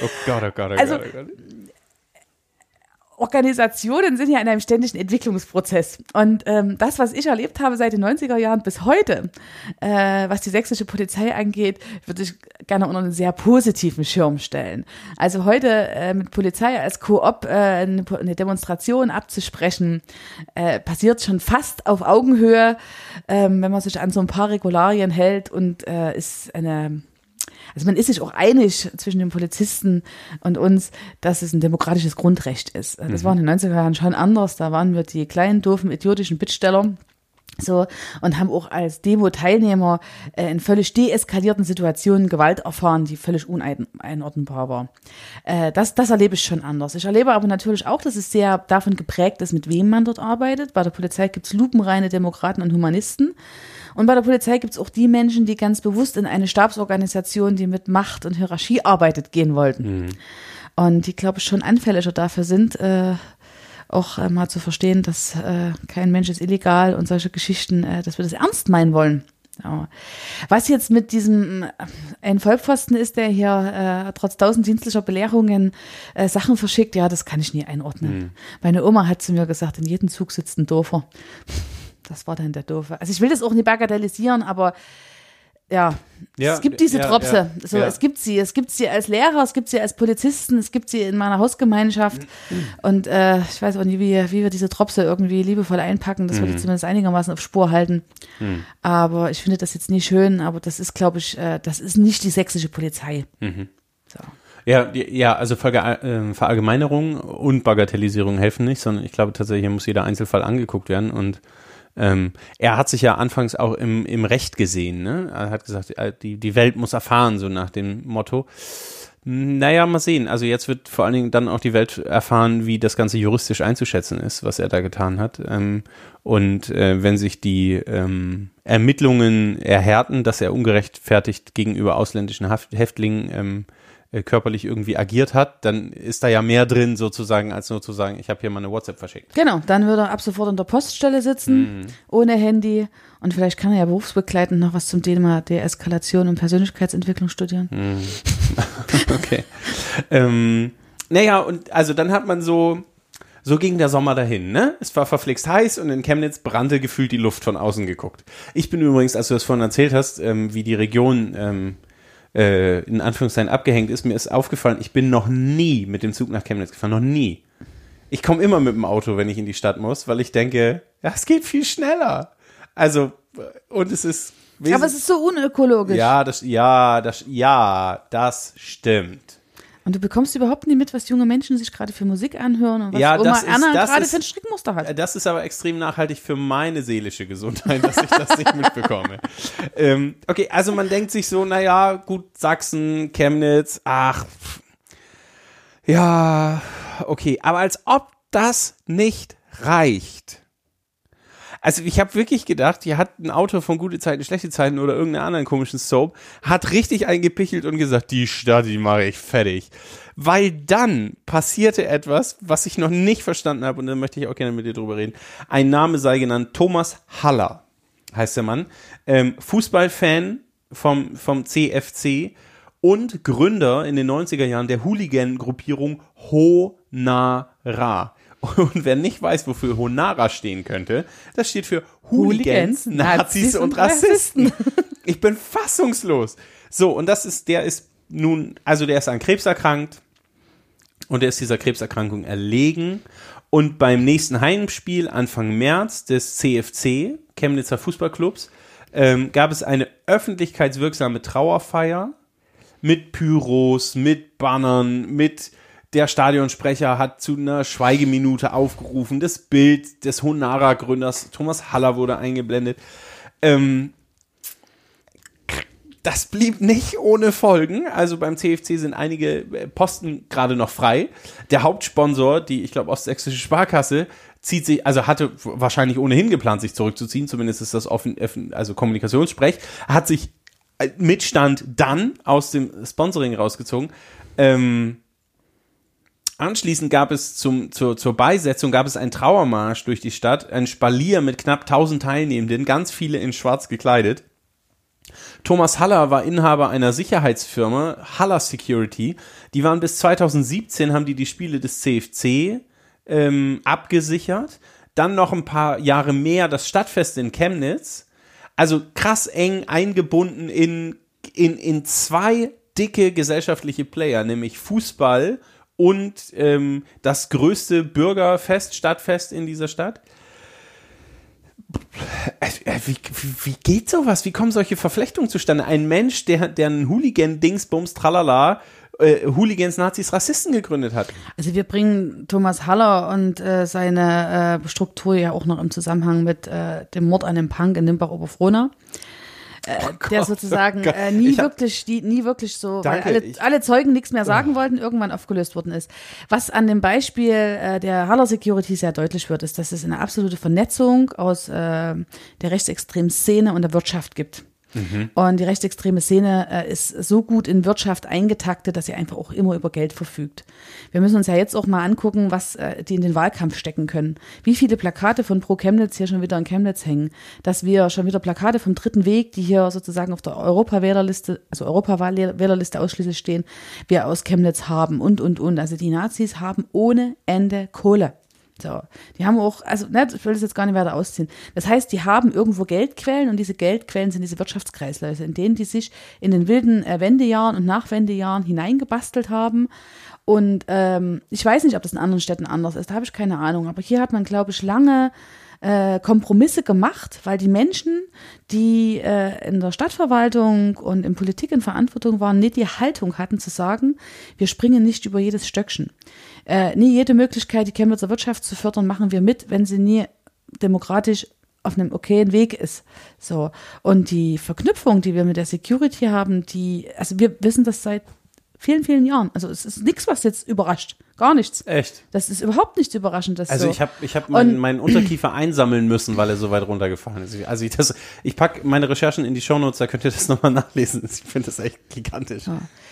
Oh Gott, oh Gott, oh Also- Gott, oh Gott. Organisationen sind ja in einem ständigen Entwicklungsprozess. Und ähm, das, was ich erlebt habe seit den 90er Jahren bis heute, äh, was die sächsische Polizei angeht, würde ich gerne unter einen sehr positiven Schirm stellen. Also heute äh, mit Polizei als Koop äh, eine, eine Demonstration abzusprechen, äh, passiert schon fast auf Augenhöhe, ähm, wenn man sich an so ein paar Regularien hält und äh, ist eine also man ist sich auch einig zwischen den Polizisten und uns, dass es ein demokratisches Grundrecht ist. Das war in den 90er Jahren schon anders. Da waren wir die kleinen, doofen, idiotischen Bittsteller. So, und haben auch als Demo-Teilnehmer äh, in völlig deeskalierten Situationen Gewalt erfahren, die völlig uneinordnbar war. Äh, das, das erlebe ich schon anders. Ich erlebe aber natürlich auch, dass es sehr davon geprägt ist, mit wem man dort arbeitet. Bei der Polizei gibt es lupenreine Demokraten und Humanisten. Und bei der Polizei gibt es auch die Menschen, die ganz bewusst in eine Stabsorganisation, die mit Macht und Hierarchie arbeitet, gehen wollten. Und die, glaube ich, schon anfälliger dafür sind, äh, auch äh, mal zu verstehen, dass äh, kein Mensch ist illegal und solche Geschichten, äh, dass wir das ernst meinen wollen. Ja. Was jetzt mit diesem äh, ein Vollpfosten ist, der hier äh, trotz tausend dienstlicher Belehrungen äh, Sachen verschickt, ja, das kann ich nie einordnen. Meine Oma hat zu mir gesagt, in jedem Zug sitzt ein Doofer. Das war dann der Doofe. Also ich will das auch nicht bagatellisieren, aber ja, Ja, es gibt diese ja, Tropse. ja, so, es gibt sie. Es gibt sie als Lehrer, es gibt sie als Polizisten, es gibt sie in meiner Hausgemeinschaft. Und äh, ich weiß auch nicht, wie, wie wir diese Tropse irgendwie liebevoll einpacken, dass wir Mhm. die zumindest einigermaßen auf Spur halten. Aber ich finde das jetzt nicht schön, aber das ist, glaube ich, äh, das ist nicht die sächsische Polizei. Mhm. So. Ja, ja, also äh, Verallgemeinerung und Bagatellisierung helfen nicht, sondern ich glaube tatsächlich, hier muss jeder Einzelfall angeguckt werden und ähm, er hat sich ja anfangs auch im, im Recht gesehen, ne? Er hat gesagt, äh, die, die Welt muss erfahren, so nach dem Motto. Naja, mal sehen. Also jetzt wird vor allen Dingen dann auch die Welt erfahren, wie das Ganze juristisch einzuschätzen ist, was er da getan hat. Ähm, und äh, wenn sich die ähm, Ermittlungen erhärten, dass er ungerechtfertigt gegenüber ausländischen Häftlingen ähm, äh, körperlich irgendwie agiert hat, dann ist da ja mehr drin sozusagen, als nur zu sagen, ich habe hier mal eine WhatsApp verschickt. Genau, dann würde er ab sofort in der Poststelle sitzen, ohne Handy. Und vielleicht kann er ja berufsbegleitend noch was zum Thema Deeskalation und Persönlichkeitsentwicklung studieren. (laughs) Okay. ähm, naja, und also dann hat man so, so ging der Sommer dahin, ne? Es war verflixt heiß und in Chemnitz brannte gefühlt die Luft von außen geguckt. Ich bin übrigens, als du das vorhin erzählt hast, ähm, wie die Region ähm, äh, in Anführungszeichen abgehängt ist, mir ist aufgefallen, ich bin noch nie mit dem Zug nach Chemnitz gefahren, noch nie. Ich komme immer mit dem Auto, wenn ich in die Stadt muss, weil ich denke, ja, es geht viel schneller. Also, und es ist. Aber es ist so unökologisch. ja, das, ja, das, ja, das stimmt. Und du bekommst überhaupt nie mit, was junge Menschen sich gerade für Musik anhören und was Ja, Oma ist- das gerade für ein Strickmuster hat. Das ist aber extrem nachhaltig für meine seelische Gesundheit, dass ich das nicht mitbekomme. (laughs) ähm, okay, also man denkt sich so, naja, gut, Sachsen, Chemnitz, ach, ja, okay, aber als ob das nicht reicht. Also ich habe wirklich gedacht, hier hat ein Autor von Gute Zeiten, Schlechte Zeiten oder irgendeiner anderen komischen Soap, hat richtig eingepichelt und gesagt, die Stadt, die mache ich fertig. Weil dann passierte etwas, was ich noch nicht verstanden habe und da möchte ich auch gerne mit dir drüber reden. Ein Name sei genannt, Thomas Haller heißt der Mann, ähm, Fußballfan vom, vom CFC und Gründer in den 90er Jahren der Hooligan-Gruppierung Honara. Und wer nicht weiß, wofür Honara stehen könnte, das steht für Hooligans, Hooligans, Nazis Nazis und und Rassisten. (laughs) Ich bin fassungslos. So, und das ist, der ist nun, also der ist an Krebs erkrankt und der ist dieser Krebserkrankung erlegen. Und beim nächsten Heimspiel Anfang März des CFC, Chemnitzer Fußballclubs, ähm, gab es eine öffentlichkeitswirksame Trauerfeier mit Pyros, mit Bannern, mit der Stadionsprecher hat zu einer Schweigeminute aufgerufen. Das Bild des Honara-Gründers Thomas Haller wurde eingeblendet. Ähm, das blieb nicht ohne Folgen. Also beim CFC sind einige äh, Posten gerade noch frei. Der Hauptsponsor, die, ich glaube, Ostsächsische Sparkasse, zieht sich, also hatte wahrscheinlich ohnehin geplant, sich zurückzuziehen, zumindest ist das offen, also Kommunikationssprech, hat sich äh, mit Stand dann aus dem Sponsoring rausgezogen. Ähm, Anschließend gab es zum, zur, zur Beisetzung gab es einen Trauermarsch durch die Stadt, ein Spalier mit knapp 1000 Teilnehmenden, ganz viele in schwarz gekleidet. Thomas Haller war Inhaber einer Sicherheitsfirma, Haller Security. Die waren bis 2017, haben die die Spiele des CFC ähm, abgesichert. Dann noch ein paar Jahre mehr das Stadtfest in Chemnitz. Also krass eng eingebunden in, in, in zwei dicke gesellschaftliche Player, nämlich Fußball und ähm, das größte Bürgerfest, Stadtfest in dieser Stadt. Äh, Wie, wie geht sowas? Wie kommen solche Verflechtungen zustande? Ein Mensch, der, der einen Hooligan-Dingsbums, tralala, äh, Hooligans, Nazis, Rassisten gegründet hat. Also wir bringen Thomas Haller und äh, seine äh, Struktur ja auch noch im Zusammenhang mit äh, dem Mord an dem Punk in Nimbach-Oberfrohna. Äh, der sozusagen oh äh, nie hab- wirklich, die, nie wirklich so, Danke, weil alle, ich- alle Zeugen nichts mehr sagen wollten, irgendwann aufgelöst worden ist. Was an dem Beispiel äh, der Haller Security sehr deutlich wird, ist, dass es eine absolute Vernetzung aus äh, der rechtsextremen Szene und der Wirtschaft gibt. Und die rechtsextreme Szene äh, ist so gut in Wirtschaft eingetaktet, dass sie einfach auch immer über Geld verfügt. Wir müssen uns ja jetzt auch mal angucken, was äh, die in den Wahlkampf stecken können. Wie viele Plakate von Pro Chemnitz hier schon wieder in Chemnitz hängen. Dass wir schon wieder Plakate vom dritten Weg, die hier sozusagen auf der Europawählerliste, also Europawählerliste ausschließlich stehen, wir aus Chemnitz haben und, und, und. Also die Nazis haben ohne Ende Kohle. So, die haben auch, also ne, ich will das jetzt gar nicht weiter ausziehen. Das heißt, die haben irgendwo Geldquellen und diese Geldquellen sind diese Wirtschaftskreisläufe, in denen die sich in den wilden äh, Wendejahren und Nachwendejahren hineingebastelt haben. Und ähm, ich weiß nicht, ob das in anderen Städten anders ist, da habe ich keine Ahnung. Aber hier hat man, glaube ich, lange äh, Kompromisse gemacht, weil die Menschen, die äh, in der Stadtverwaltung und in Politik in Verantwortung waren, nicht die Haltung hatten zu sagen, wir springen nicht über jedes Stöckchen. Äh, nie jede Möglichkeit, die Chemnitzer Wirtschaft zu fördern, machen wir mit, wenn sie nie demokratisch auf einem okayen Weg ist. So. Und die Verknüpfung, die wir mit der Security haben, die, also wir wissen das seit vielen, vielen Jahren. Also es ist nichts, was jetzt überrascht. Gar nichts. Echt? Das ist überhaupt nicht überraschend. Dass Also so. ich habe ich hab meinen, meinen Unterkiefer einsammeln müssen, weil er so weit runtergefallen ist. Also ich, das, ich pack meine Recherchen in die Shownotes, da könnt ihr das nochmal nachlesen. Ich finde das echt gigantisch.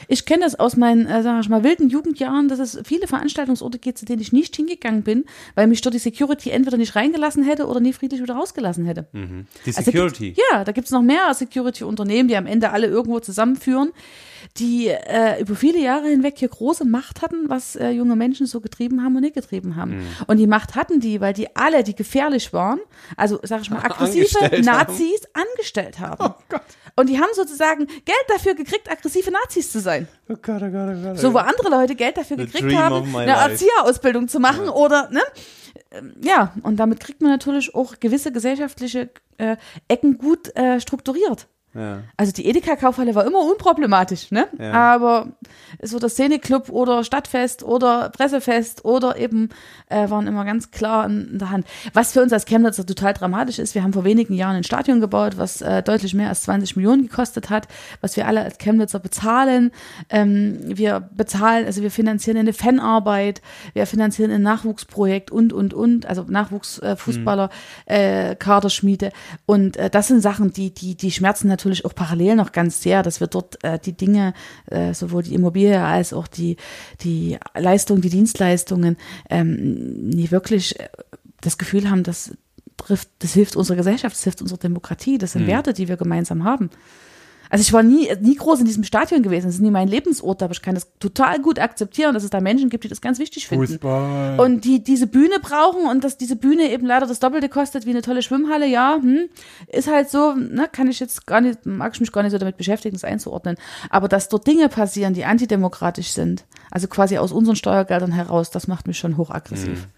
Ich kenne das aus meinen, äh, sag ich mal, wilden Jugendjahren, dass es viele Veranstaltungsorte gibt, zu denen ich nicht hingegangen bin, weil mich dort die Security entweder nicht reingelassen hätte oder nie friedlich wieder rausgelassen hätte. Die Also Security. Gibt, ja, da gibt's noch mehr Security-Unternehmen, die am Ende alle irgendwo zusammenführen, die äh, über viele Jahre hinweg hier große Macht hatten, was äh, junge Menschen so getrieben haben und nicht getrieben haben. Mhm. Und die Macht hatten die, weil die alle, die gefährlich waren, also sag ich mal, (laughs) aggressive Angestellt haben. Nazis angestellt haben. Oh. Und die haben sozusagen Geld dafür gekriegt, aggressive Nazis zu sein. Oh Gott, oh Gott, oh Gott. So, wo andere Leute Geld dafür The gekriegt haben, eine. Erzieherausbildung zu machen oder, ne? Ähm, Ja, und damit kriegt man natürlich auch gewisse gesellschaftliche äh, Ecken gut äh, strukturiert. Ja. Also die Edeka-Kaufhalle war immer unproblematisch, ne? Ja. Aber so das Szeneclub oder Stadtfest oder Pressefest oder eben äh, waren immer ganz klar in, in der Hand. Was für uns als Chemnitzer total dramatisch ist, wir haben vor wenigen Jahren ein Stadion gebaut, was äh, deutlich mehr als 20 Millionen gekostet hat, was wir alle als Chemnitzer bezahlen. Ähm, wir bezahlen, also wir finanzieren eine Fanarbeit, wir finanzieren ein Nachwuchsprojekt und, und, und, also Nachwuchsfußballer, äh, Kaderschmiede. Und äh, das sind Sachen, die, die, die schmerzen natürlich auch parallel noch ganz sehr, dass wir dort äh, die Dinge, äh, sowohl die Immobilie als auch die, die Leistungen, die Dienstleistungen, ähm, nie wirklich äh, das Gefühl haben, das trifft, das hilft unserer Gesellschaft, das hilft unserer Demokratie, das sind Werte, die wir gemeinsam haben. Also ich war nie, nie groß in diesem Stadion gewesen, das ist nie mein Lebensort, aber ich kann das total gut akzeptieren, dass es da Menschen gibt, die das ganz wichtig finden. Fußball. Und die diese Bühne brauchen und dass diese Bühne eben leider das Doppelte kostet wie eine tolle Schwimmhalle, ja, hm, ist halt so, ne, kann ich jetzt gar nicht, mag ich mich gar nicht so damit beschäftigen, das einzuordnen. Aber dass dort Dinge passieren, die antidemokratisch sind, also quasi aus unseren Steuergeldern heraus, das macht mich schon hochaggressiv.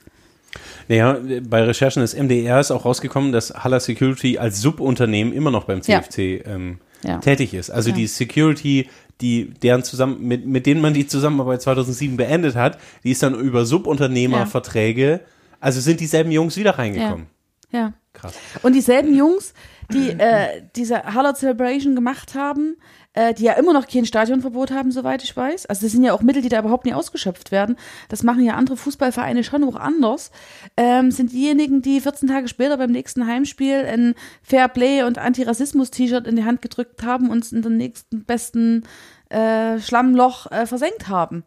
Naja, bei Recherchen des MDR ist auch rausgekommen, dass Haller Security als Subunternehmen immer noch beim Ja. CFC ähm, Ja. tätig ist. Also Ja. die Security, die deren zusammen mit, mit denen man die Zusammenarbeit 2007 beendet hat, die ist dann über Subunternehmerverträge, also sind dieselben Jungs wieder reingekommen. Ja. Krass. Und dieselben Jungs, die äh, diese Harlot Celebration gemacht haben, äh, die ja immer noch kein Stadionverbot haben, soweit ich weiß. Also das sind ja auch Mittel, die da überhaupt nie ausgeschöpft werden. Das machen ja andere Fußballvereine schon auch anders. Ähm, sind diejenigen, die 14 Tage später beim nächsten Heimspiel ein Fairplay und Antirassismus-T-Shirt in die Hand gedrückt haben und in den nächsten besten äh, Schlammloch äh, versenkt haben.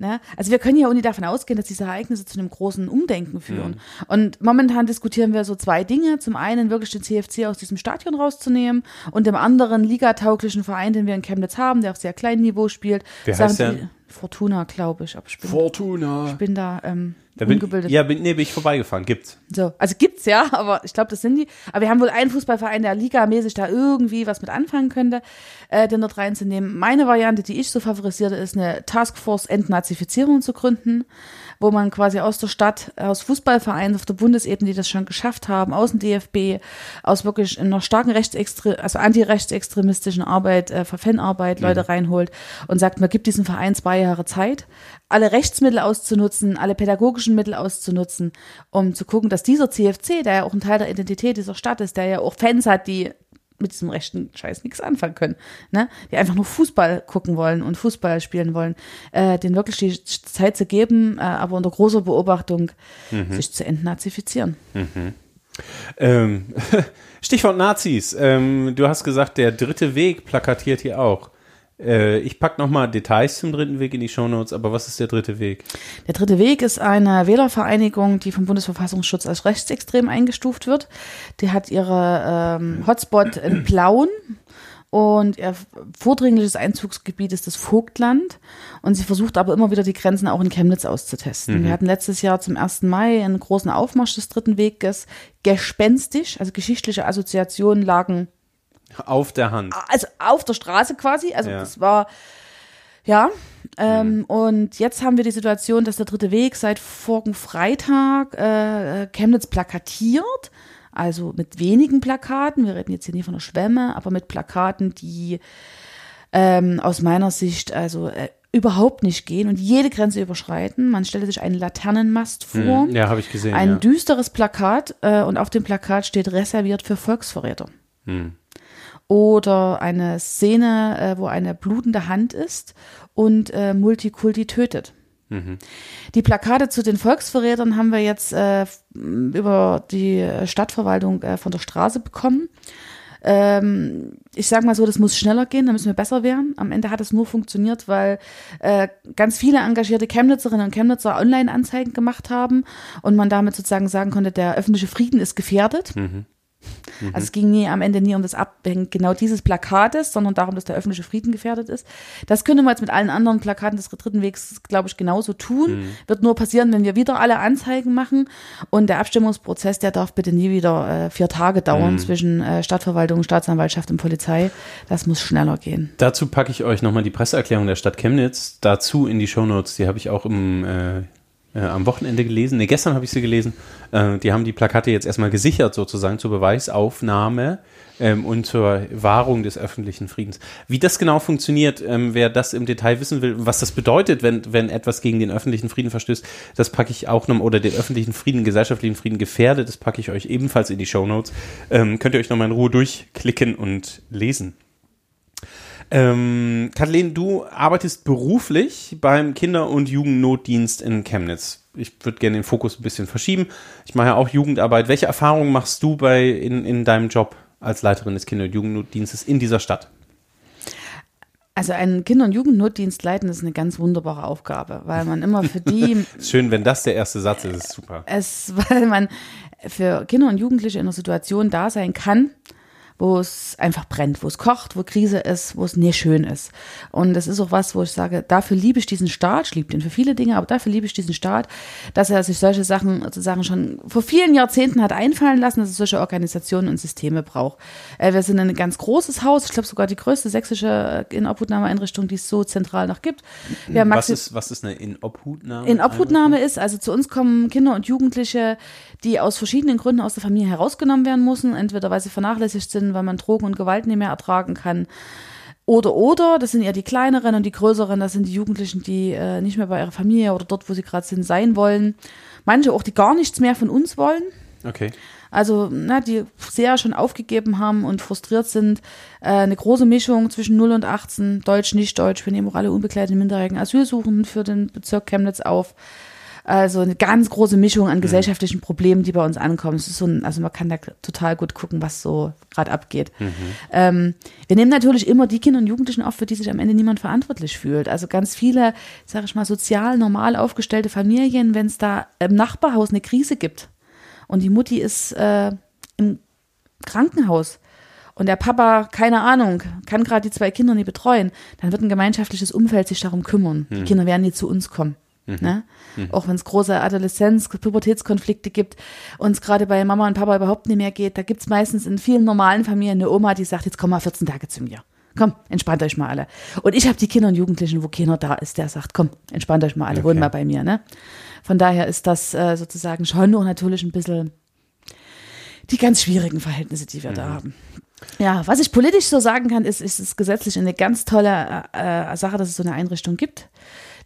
Ne? Also wir können ja auch nicht davon ausgehen, dass diese Ereignisse zu einem großen Umdenken führen. Und momentan diskutieren wir so zwei Dinge. Zum einen wirklich den CFC aus diesem Stadion rauszunehmen und dem anderen ligatauglichen Verein, den wir in Chemnitz haben, der auf sehr kleinem Niveau spielt. Sagen heißt der? die- Fortuna, glaube ich. Aber ich bin, Fortuna. ich bin da, ähm, Da bin, ungebildet. ja, bin, nee, bin ich vorbeigefahren. Gibt's. So, also gibt's ja, (laughs) aber ich glaube, das sind die. Aber wir haben wohl einen Fußballverein, der ligamäßig da irgendwie was mit anfangen könnte, äh, den dort reinzunehmen. Meine Variante, die ich so favorisierte, ist eine Taskforce Entnazifizierung zu gründen, wo man quasi aus der Stadt, aus Fußballvereinen auf der Bundesebene, die das schon geschafft haben, aus dem DFB, aus wirklich einer starken rechtsextre also antirechtsextremistischen Arbeit, äh, Fanarbeit Leute reinholt und sagt, man gibt diesem Verein zwei Jahre Zeit, alle Rechtsmittel auszunutzen, alle pädagogischen Mittel auszunutzen, um zu gucken, dass dieser CFC, der ja auch ein Teil der Identität dieser Stadt ist, der ja auch Fans hat, die mit diesem rechten Scheiß nichts anfangen können, ne? die einfach nur Fußball gucken wollen und Fußball spielen wollen, äh, den wirklich die Zeit zu geben, äh, aber unter großer Beobachtung sich zu entnazifizieren. Ähm, (laughs) Stichwort Nazis. Ähm, du hast gesagt, der dritte Weg plakatiert hier auch. Äh, ich pack noch mal Details zum dritten Weg in die Shownotes, aber was ist der dritte Weg? Der dritte Weg ist eine Wählervereinigung, die vom Bundesverfassungsschutz als rechtsextrem eingestuft wird. Die hat ihre ähm, Hotspot in Plauen und ihr vordringliches Einzugsgebiet ist das Vogtland. Und sie versucht aber immer wieder die Grenzen auch in Chemnitz auszutesten. Wir hatten letztes Jahr zum 1. Mai einen großen Aufmarsch des dritten Weges. Gespenstisch, also geschichtliche Assoziationen lagen Auf der Hand. also auf der Straße quasi. Also Ja. das war, ja. Ähm, Und jetzt haben wir die Situation, dass der dritte Weg seit vorigen Freitag äh, Chemnitz plakatiert. Also mit wenigen Plakaten. Wir reden jetzt hier nie von der Schwemme, aber mit Plakaten, die ähm, aus meiner Sicht also äh, überhaupt nicht gehen und jede Grenze überschreiten. Man stelle sich einen Laternenmast vor. Hm, Ja, habe ich gesehen. Ein ja. düsteres Plakat äh, und auf dem Plakat steht reserviert für Volksverräter. Hm. Oder eine Szene, äh, wo eine blutende Hand ist und äh, Multikulti tötet. Mhm. Die Plakate zu den Volksverrätern haben wir jetzt äh, über die Stadtverwaltung äh, von der Straße bekommen. Ähm, ich sage mal so, das muss schneller gehen, da müssen wir besser werden. Am Ende hat es nur funktioniert, weil äh, ganz viele engagierte Chemnitzerinnen und Chemnitzer Online-Anzeigen gemacht haben und man damit sozusagen sagen konnte, der öffentliche Frieden ist gefährdet. Also es ging nie am Ende nie um das Abhängen genau dieses Plakates, sondern darum, dass der öffentliche Frieden gefährdet ist. Das können wir jetzt mit allen anderen Plakaten des dritten Wegs, glaube ich, genauso tun. Wird nur passieren, wenn wir wieder alle Anzeigen machen. Und der Abstimmungsprozess, der darf bitte nie wieder äh, vier Tage dauern zwischen äh, Stadtverwaltung, Staatsanwaltschaft und Polizei. Das muss schneller gehen. Dazu packe ich euch nochmal die Presseerklärung der Stadt Chemnitz dazu in die Shownotes. Die habe ich auch im, äh, äh, am Wochenende gelesen. Ne, gestern habe ich sie gelesen. Äh, die haben die Plakate jetzt erstmal gesichert, sozusagen zur Beweisaufnahme ähm, und zur Wahrung des öffentlichen Friedens. Wie das genau funktioniert, ähm, wer das im Detail wissen will, was das bedeutet, wenn, wenn etwas gegen den öffentlichen Frieden verstößt, das packe ich auch noch, oder den öffentlichen Frieden, gesellschaftlichen Frieden gefährdet, das packe ich euch ebenfalls in die Show Notes. Ähm, könnt ihr euch nochmal in Ruhe durchklicken und lesen. Ähm, Kathleen, du arbeitest beruflich beim Kinder- und Jugendnotdienst in Chemnitz. Ich würde gerne den Fokus ein bisschen verschieben. Ich mache ja auch Jugendarbeit. Welche Erfahrungen machst du bei in, in deinem Job als Leiterin des Kinder- und Jugendnotdienstes in dieser Stadt? Also einen Kinder- und Jugendnotdienst leiten ist eine ganz wunderbare Aufgabe, weil man immer für die (laughs) Schön, wenn das der erste Satz ist, ist super. es, weil man für Kinder und Jugendliche in einer Situation da sein kann, wo es einfach brennt, wo es kocht, wo Krise ist, wo es nicht schön ist. Und das ist auch was, wo ich sage, dafür liebe ich diesen Staat, ich liebe den für viele Dinge, aber dafür liebe ich diesen Staat, dass er sich solche Sachen sozusagen schon vor vielen Jahrzehnten hat einfallen lassen, dass es solche Organisationen und Systeme braucht. Äh, wir sind ein ganz großes Haus, ich glaube sogar die größte sächsische Inobhutnahmeeinrichtung, die es so zentral noch gibt. Was ist, was ist eine Inobhutnahme? in Obhutnahme ist, also zu uns kommen Kinder und Jugendliche, die aus verschiedenen Gründen aus der Familie herausgenommen werden müssen, entweder weil sie vernachlässigt sind, weil man Drogen und Gewalt nicht mehr ertragen kann. Oder, oder, das sind eher die kleineren und die größeren, das sind die Jugendlichen, die äh, nicht mehr bei ihrer Familie oder dort, wo sie gerade sind, sein wollen. Manche auch, die gar nichts mehr von uns wollen. Okay. Also, na, die sehr schon aufgegeben haben und frustriert sind. Äh, eine große Mischung zwischen 0 und 18, Deutsch, nicht Deutsch. Wir nehmen auch alle unbegleiteten minderjährigen Asylsuchenden für den Bezirk Chemnitz auf. Also eine ganz große Mischung an gesellschaftlichen Problemen, die bei uns ankommen. Es ist so ein, also man kann da total gut gucken, was so gerade abgeht. Ähm, wir nehmen natürlich immer die Kinder und Jugendlichen auf, für die sich am Ende niemand verantwortlich fühlt. Also ganz viele, sage ich mal, sozial normal aufgestellte Familien, wenn es da im Nachbarhaus eine Krise gibt und die Mutti ist äh, im Krankenhaus und der Papa, keine Ahnung, kann gerade die zwei Kinder nicht betreuen, dann wird ein gemeinschaftliches Umfeld sich darum kümmern. Die Kinder werden nie zu uns kommen. Ne? Auch wenn es große Adoleszenz-, Pubertätskonflikte gibt und es gerade bei Mama und Papa überhaupt nicht mehr geht, da gibt es meistens in vielen normalen Familien eine Oma, die sagt, jetzt komm mal 14 Tage zu mir. Komm, entspannt euch mal alle. Und ich habe die Kinder und Jugendlichen, wo keiner da ist, der sagt, komm, entspannt euch mal alle, wohnen Okay. mal bei mir. Ne? Von daher ist das äh, sozusagen schon auch natürlich ein bisschen die ganz schwierigen Verhältnisse, die wir da haben. Ja, was ich politisch so sagen kann, ist, ist es gesetzlich eine ganz tolle äh, Sache, dass es so eine Einrichtung gibt.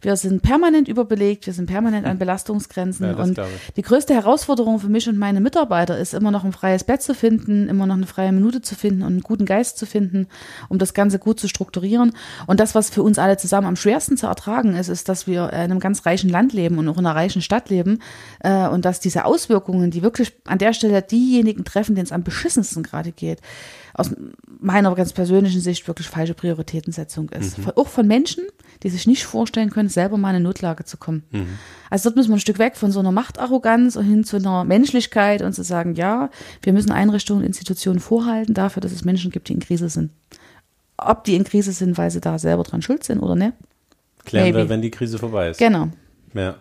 Wir sind permanent überbelegt, wir sind permanent an (laughs) Belastungsgrenzen Ja, und die größte Herausforderung für mich und meine Mitarbeiter ist immer noch ein freies Bett zu finden, immer noch eine freie Minute zu finden und einen guten Geist zu finden, um das Ganze gut zu strukturieren. Und das, was für uns alle zusammen am schwersten zu ertragen ist, ist, dass wir in einem ganz reichen Land leben und auch in einer reichen Stadt leben äh, und dass diese Auswirkungen, die wirklich an der Stelle diejenigen treffen, denen es am beschissensten gerade geht, aus meiner ganz persönlichen Sicht wirklich falsche Prioritätensetzung ist. Von, auch von Menschen, die sich nicht vorstellen können, selber mal in eine Notlage zu kommen. Also dort müssen wir ein Stück weg von so einer Machtarroganz und hin zu einer Menschlichkeit und zu sagen, ja, wir müssen Einrichtungen und Institutionen vorhalten dafür, dass es Menschen gibt, die in Krise sind. Ob die in Krise sind, weil sie da selber dran schuld sind oder ne? Klären wir, Maybe. wenn die Krise vorbei ist. Genau. Ja.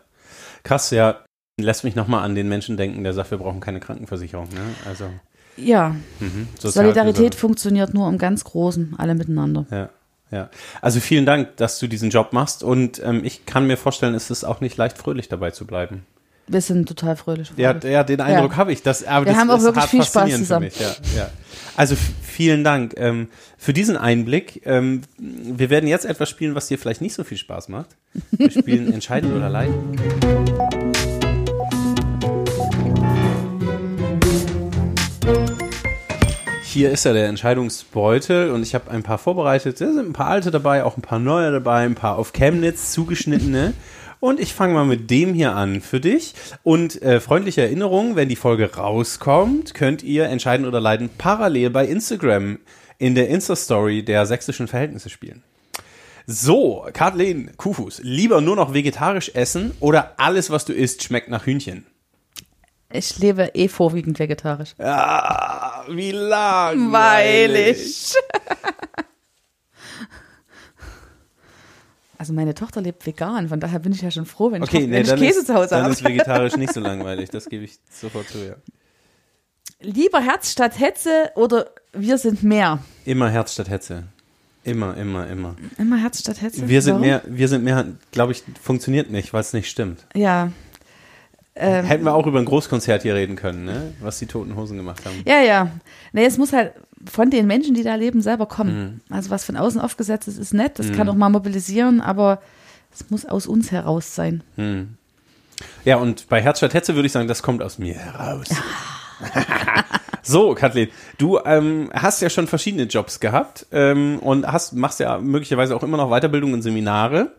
Krass, ja. Lässt mich nochmal an den Menschen denken, der sagt, wir brauchen keine Krankenversicherung. Ne? Also Ja, mhm. Solidarität funktioniert nur im ganz Großen, alle miteinander. Ja, ja. Also vielen Dank, dass du diesen Job machst und ähm, ich kann mir vorstellen, es ist auch nicht leicht, fröhlich dabei zu bleiben. Wir sind total fröhlich. Ja, ja den Eindruck habe ich. Das, aber Wir das haben auch ist wirklich hart viel Spaß faszinierend zusammen. Für mich. Ja, ja. Also vielen Dank ähm, für diesen Einblick. Ähm, wir werden jetzt etwas spielen, was dir vielleicht nicht so viel Spaß macht. Wir spielen Entscheiden oder Leiden. Hier ist ja der Entscheidungsbeutel und ich habe ein paar vorbereitet. Da sind ein paar alte dabei, auch ein paar neue dabei, ein paar auf Chemnitz zugeschnittene. (laughs) Und ich fange mal mit dem hier an für dich. Und äh, freundliche Erinnerung, wenn die Folge rauskommt, könnt ihr Entscheiden oder Leiden parallel bei Instagram in der Insta-Story der sächsischen Verhältnisse spielen. So, Kathleen Kufus, lieber nur noch vegetarisch essen oder alles, was du isst, schmeckt nach Hühnchen? Ich lebe eh vorwiegend vegetarisch. Ah, wie langweilig. (laughs) Also meine Tochter lebt vegan, von daher bin ich ja schon froh, wenn ich, Okay, wenn nee, ich dann, Käse ist, zu Hause dann habe. ist vegetarisch nicht so langweilig. Das gebe ich sofort zu, ja. Lieber Herz statt Hetze oder wir sind mehr? Immer Herz statt Hetze. Immer, immer, immer. Immer Herz statt Hetze? Wir sind Warum? mehr, wir sind mehr, glaube ich, funktioniert nicht, weil es nicht stimmt. Ja, Ähm, Hätten wir auch über ein Großkonzert hier reden können, ne? was die Toten Hosen gemacht haben. Ja, ja. Nee, es muss halt von den Menschen, die da leben, selber kommen. Also was von außen aufgesetzt ist, ist nett. Das kann auch mal mobilisieren, aber es muss aus uns heraus sein. Ja, und bei Herzstadt Hetze würde ich sagen, das kommt aus mir heraus. (laughs) so, Kathleen, du ähm, hast ja schon verschiedene Jobs gehabt ähm, und hast, machst ja möglicherweise auch immer noch Weiterbildung und Seminare.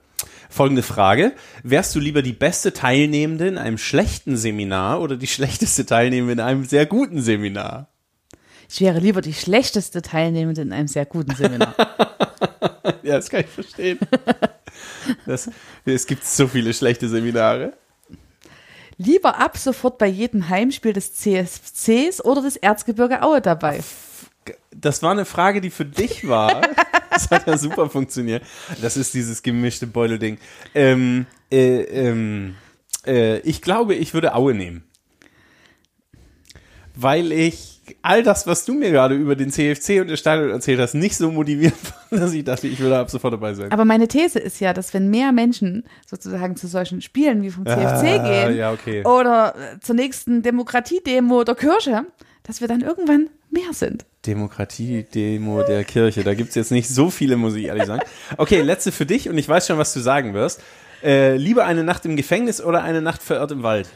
Folgende Frage. Wärst du lieber die beste Teilnehmende in einem schlechten Seminar oder die (laughs) schlechteste Teilnehmende in einem sehr guten Seminar? Ich wäre lieber die schlechteste Teilnehmende in einem sehr guten Seminar. (laughs) Ja, das kann ich verstehen. Das, es gibt so viele schlechte Seminare. lieber ab sofort bei jedem Heimspiel des CSCs oder des Erzgebirge Aue dabei. Das war eine Frage, die für dich war. (laughs) Das hat ja super funktioniert. Das ist dieses gemischte Beutelding. Ähm, äh, ähm, äh, ich glaube, ich würde Aue nehmen. Weil ich all das, was du mir gerade über den CFC und das Stadion erzählt hast, nicht so motiviert (laughs) war, dass ich dachte, ich würde ab sofort dabei sein. Aber meine These ist ja, dass wenn mehr Menschen sozusagen zu solchen Spielen wie vom CFC Ah, gehen ja, okay. oder zur nächsten Demokratiedemo der Kirche, dass wir dann irgendwann mehr sind. Demokratie-Demo der Kirche. Da gibt's jetzt nicht so viele, muss ich ehrlich sagen. Okay, letzte für dich und ich weiß schon, was du sagen wirst. Äh, lieber eine Nacht im Gefängnis oder eine Nacht verirrt im Wald?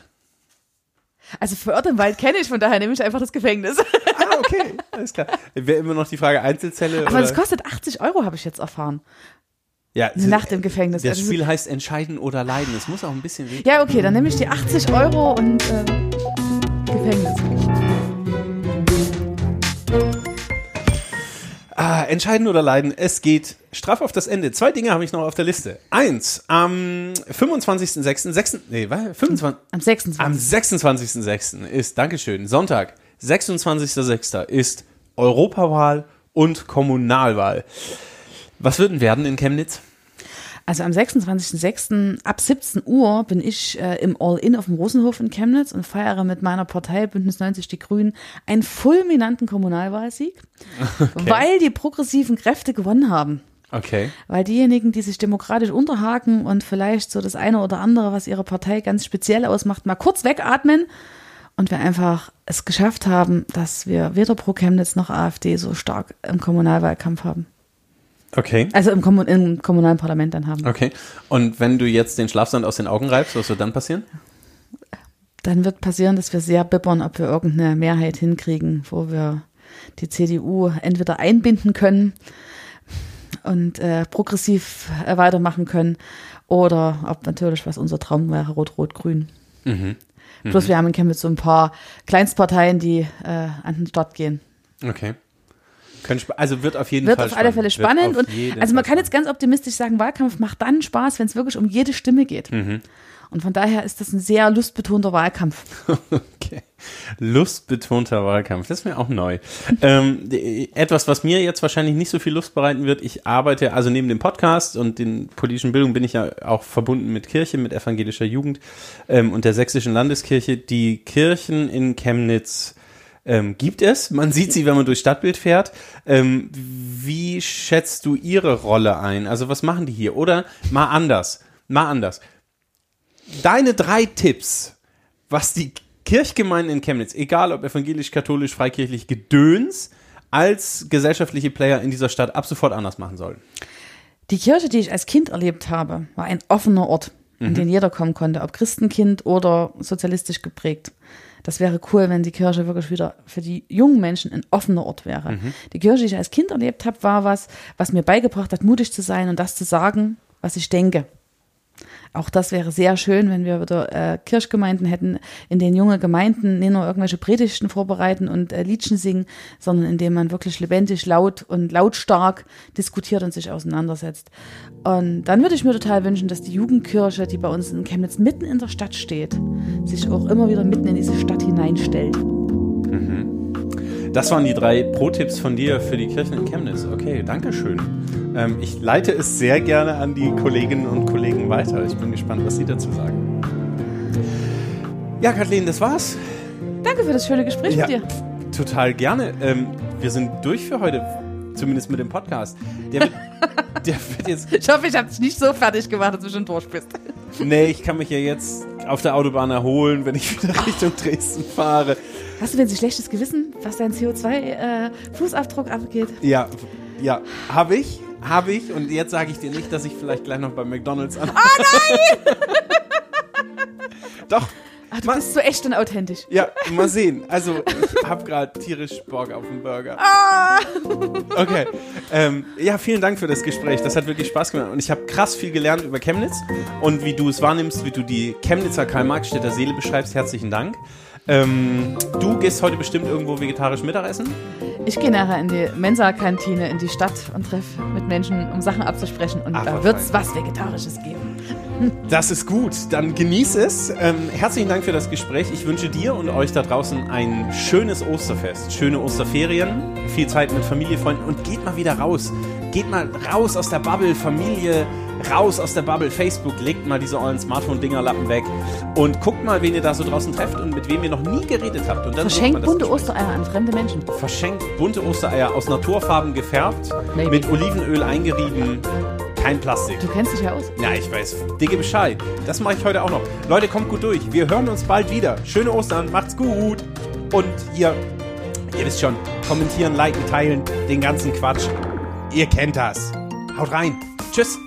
Also verirrt im Wald kenne ich, von daher nehme ich einfach das Gefängnis. Ah, okay, alles klar. Wäre immer noch die Frage Einzelzelle Aber oder? das kostet 80 Euro, habe ich jetzt erfahren. ja, Eine Nacht im Gefängnis. Das Also Spiel heißt Entscheiden oder Leiden. Es muss auch ein bisschen weh. Ja, okay, dann nehme ich die 80 Euro und äh, Gefängnis. Ah, entscheiden oder leiden. Es geht straff auf das Ende. Zwei Dinge habe ich noch auf der Liste. Eins, am 25.06. 6. Nee, was? 25. Am 26. Am 26.06. ist, Dankeschön, Sonntag, 26.06. ist Europawahl und Kommunalwahl. Was würden werden in Chemnitz? Also am 26.06. ab 17 Uhr bin ich äh, im All-In auf dem Rosenhof in Chemnitz und feiere mit meiner Partei Bündnis 90 Die Grünen einen fulminanten Kommunalwahlsieg, (laughs) weil die progressiven Kräfte gewonnen haben. Okay. Weil diejenigen, die sich demokratisch unterhaken und vielleicht so das eine oder andere, was ihre Partei ganz speziell ausmacht, mal kurz wegatmen und wir einfach es geschafft haben, dass wir weder pro Chemnitz noch AfD so stark im Kommunalwahlkampf haben. Okay. Also im, Kommun im kommunalen Parlament dann haben. Okay. Und wenn du jetzt den Schlafsand aus den Augen reibst, was wird dann passieren? Dann wird passieren, dass wir sehr bibbern, ob wir irgendeine Mehrheit hinkriegen, wo wir die CDU entweder einbinden können und äh, progressiv äh, weitermachen können oder ob natürlich, was unser Traum wäre, Rot-Rot-Grün. Plus wir haben in Chemnitz so ein paar Kleinstparteien, die äh, an den Start gehen. Okay. Also wird auf jeden Wird Fall auf alle Fälle spannend. Und also man Fall kann jetzt ganz optimistisch sagen, Wahlkampf macht dann Spaß, wenn es wirklich um jede Stimme geht. Mhm. Und von daher ist das ein sehr lustbetonter Wahlkampf. (laughs) Okay. Lustbetonter Wahlkampf, das ist mir auch neu. ähm, etwas, was mir jetzt wahrscheinlich nicht so viel Lust bereiten wird, ich arbeite, also neben dem Podcast und den politischen Bildung bin ich ja auch verbunden mit Kirche, mit evangelischer Jugend ähm, und der sächsischen Landeskirche. Die Kirchen in Chemnitz ähm, gibt es. Man sieht sie, wenn man durchs Stadtbild fährt. Ähm, wie schätzt du ihre Rolle ein? Also was machen die hier? Oder mal anders, mal anders. Deine drei Tipps, was die Kirchgemeinden in Chemnitz, egal ob evangelisch, katholisch, freikirchlich, Gedöns, als gesellschaftliche Player in dieser Stadt ab sofort anders machen sollen. Die Kirche, die ich als Kind erlebt habe, war ein offener Ort, Mhm. an den jeder kommen konnte, ob Christenkind oder sozialistisch geprägt. Das wäre cool, wenn die Kirche wirklich wieder für die jungen Menschen ein offener Ort wäre. Mhm. Die Kirche, die ich als Kind erlebt habe, war was, was mir beigebracht hat, mutig zu sein und das zu sagen, was ich denke. Auch das wäre sehr schön, wenn wir wieder äh, Kirchgemeinden hätten, in denen junge Gemeinden nicht nur irgendwelche Predigten vorbereiten und äh, Liedchen singen, sondern in denen man wirklich lebendig, laut und lautstark diskutiert und sich auseinandersetzt. Und dann würde ich mir total wünschen, dass die Jugendkirche, die bei uns in Chemnitz mitten in der Stadt steht, sich auch immer wieder mitten in diese Stadt hineinstellt. Das waren die drei Pro-Tipps von dir für die Kirchen in Chemnitz. Okay, danke schön. Ähm, ich leite es sehr gerne an die Kolleginnen und Kollegen weiter. Ich bin gespannt, was sie dazu sagen. Ja, Kathleen, das war's. Danke für das schöne Gespräch Ja. mit dir. Total gerne. Ähm, wir sind durch für heute, zumindest mit dem Podcast. Der wird, (laughs) der wird jetzt Ich hoffe, ich habe dich nicht so fertig gemacht, dass du schon durch bist. Nee, ich kann mich ja jetzt auf der Autobahn erholen, wenn ich wieder (laughs) Richtung Dresden fahre. Hast du denn ein schlechtes Gewissen, was dein CO2-Fußabdruck abgeht? Ja, ja, habe ich, habe ich. Und jetzt sage ich dir nicht, dass ich vielleicht gleich noch bei McDonalds an. Oh nein! (laughs) Doch. Ach, du Ma- bist so echt und authentisch. Ja, mal sehen. Also, ich habe gerade tierisch Bock auf einen Burger. Ah! Okay. Ähm, ja, vielen Dank für das Gespräch. Das hat wirklich Spaß gemacht. Und ich habe krass viel gelernt über Chemnitz und wie du es wahrnimmst, wie du die Chemnitzer Karl-Marx-Städter Seele beschreibst. Herzlichen Dank. Ähm, du gehst heute bestimmt irgendwo vegetarisch Mittagessen. Ich gehe nachher in die Mensa-Kantine in die Stadt und treffe mit Menschen, um Sachen abzusprechen. Und Ach, da wird es was Vegetarisches geben. (laughs) Das ist gut. Dann genieß es. Ähm, herzlichen Dank für das Gespräch. Ich wünsche dir und euch da draußen ein schönes Osterfest, schöne Osterferien, viel Zeit mit Familie, Freunden und geht mal wieder raus. Geht mal raus aus der Bubble, Familie, raus aus der Bubble, Facebook, legt mal diese ollen Smartphone-Dingerlappen weg und guckt mal, wen ihr da so draußen trefft und mit wem ihr noch nie geredet habt. Und dann Verschenkt bunte Gespräch. Ostereier an fremde Menschen. Verschenkt bunte Ostereier aus Naturfarben gefärbt, Maybe. mit Olivenöl eingerieben, kein Plastik. Du kennst dich ja aus. Ja, ich weiß. Dicke Bescheid. Das mache ich heute auch noch. Leute, kommt gut durch. Wir hören uns bald wieder. Schöne Ostern. Macht's gut. Und ihr, ihr wisst schon, kommentieren, liken, teilen, den ganzen Quatsch. Ihr kennt das. Haut rein. Tschüss.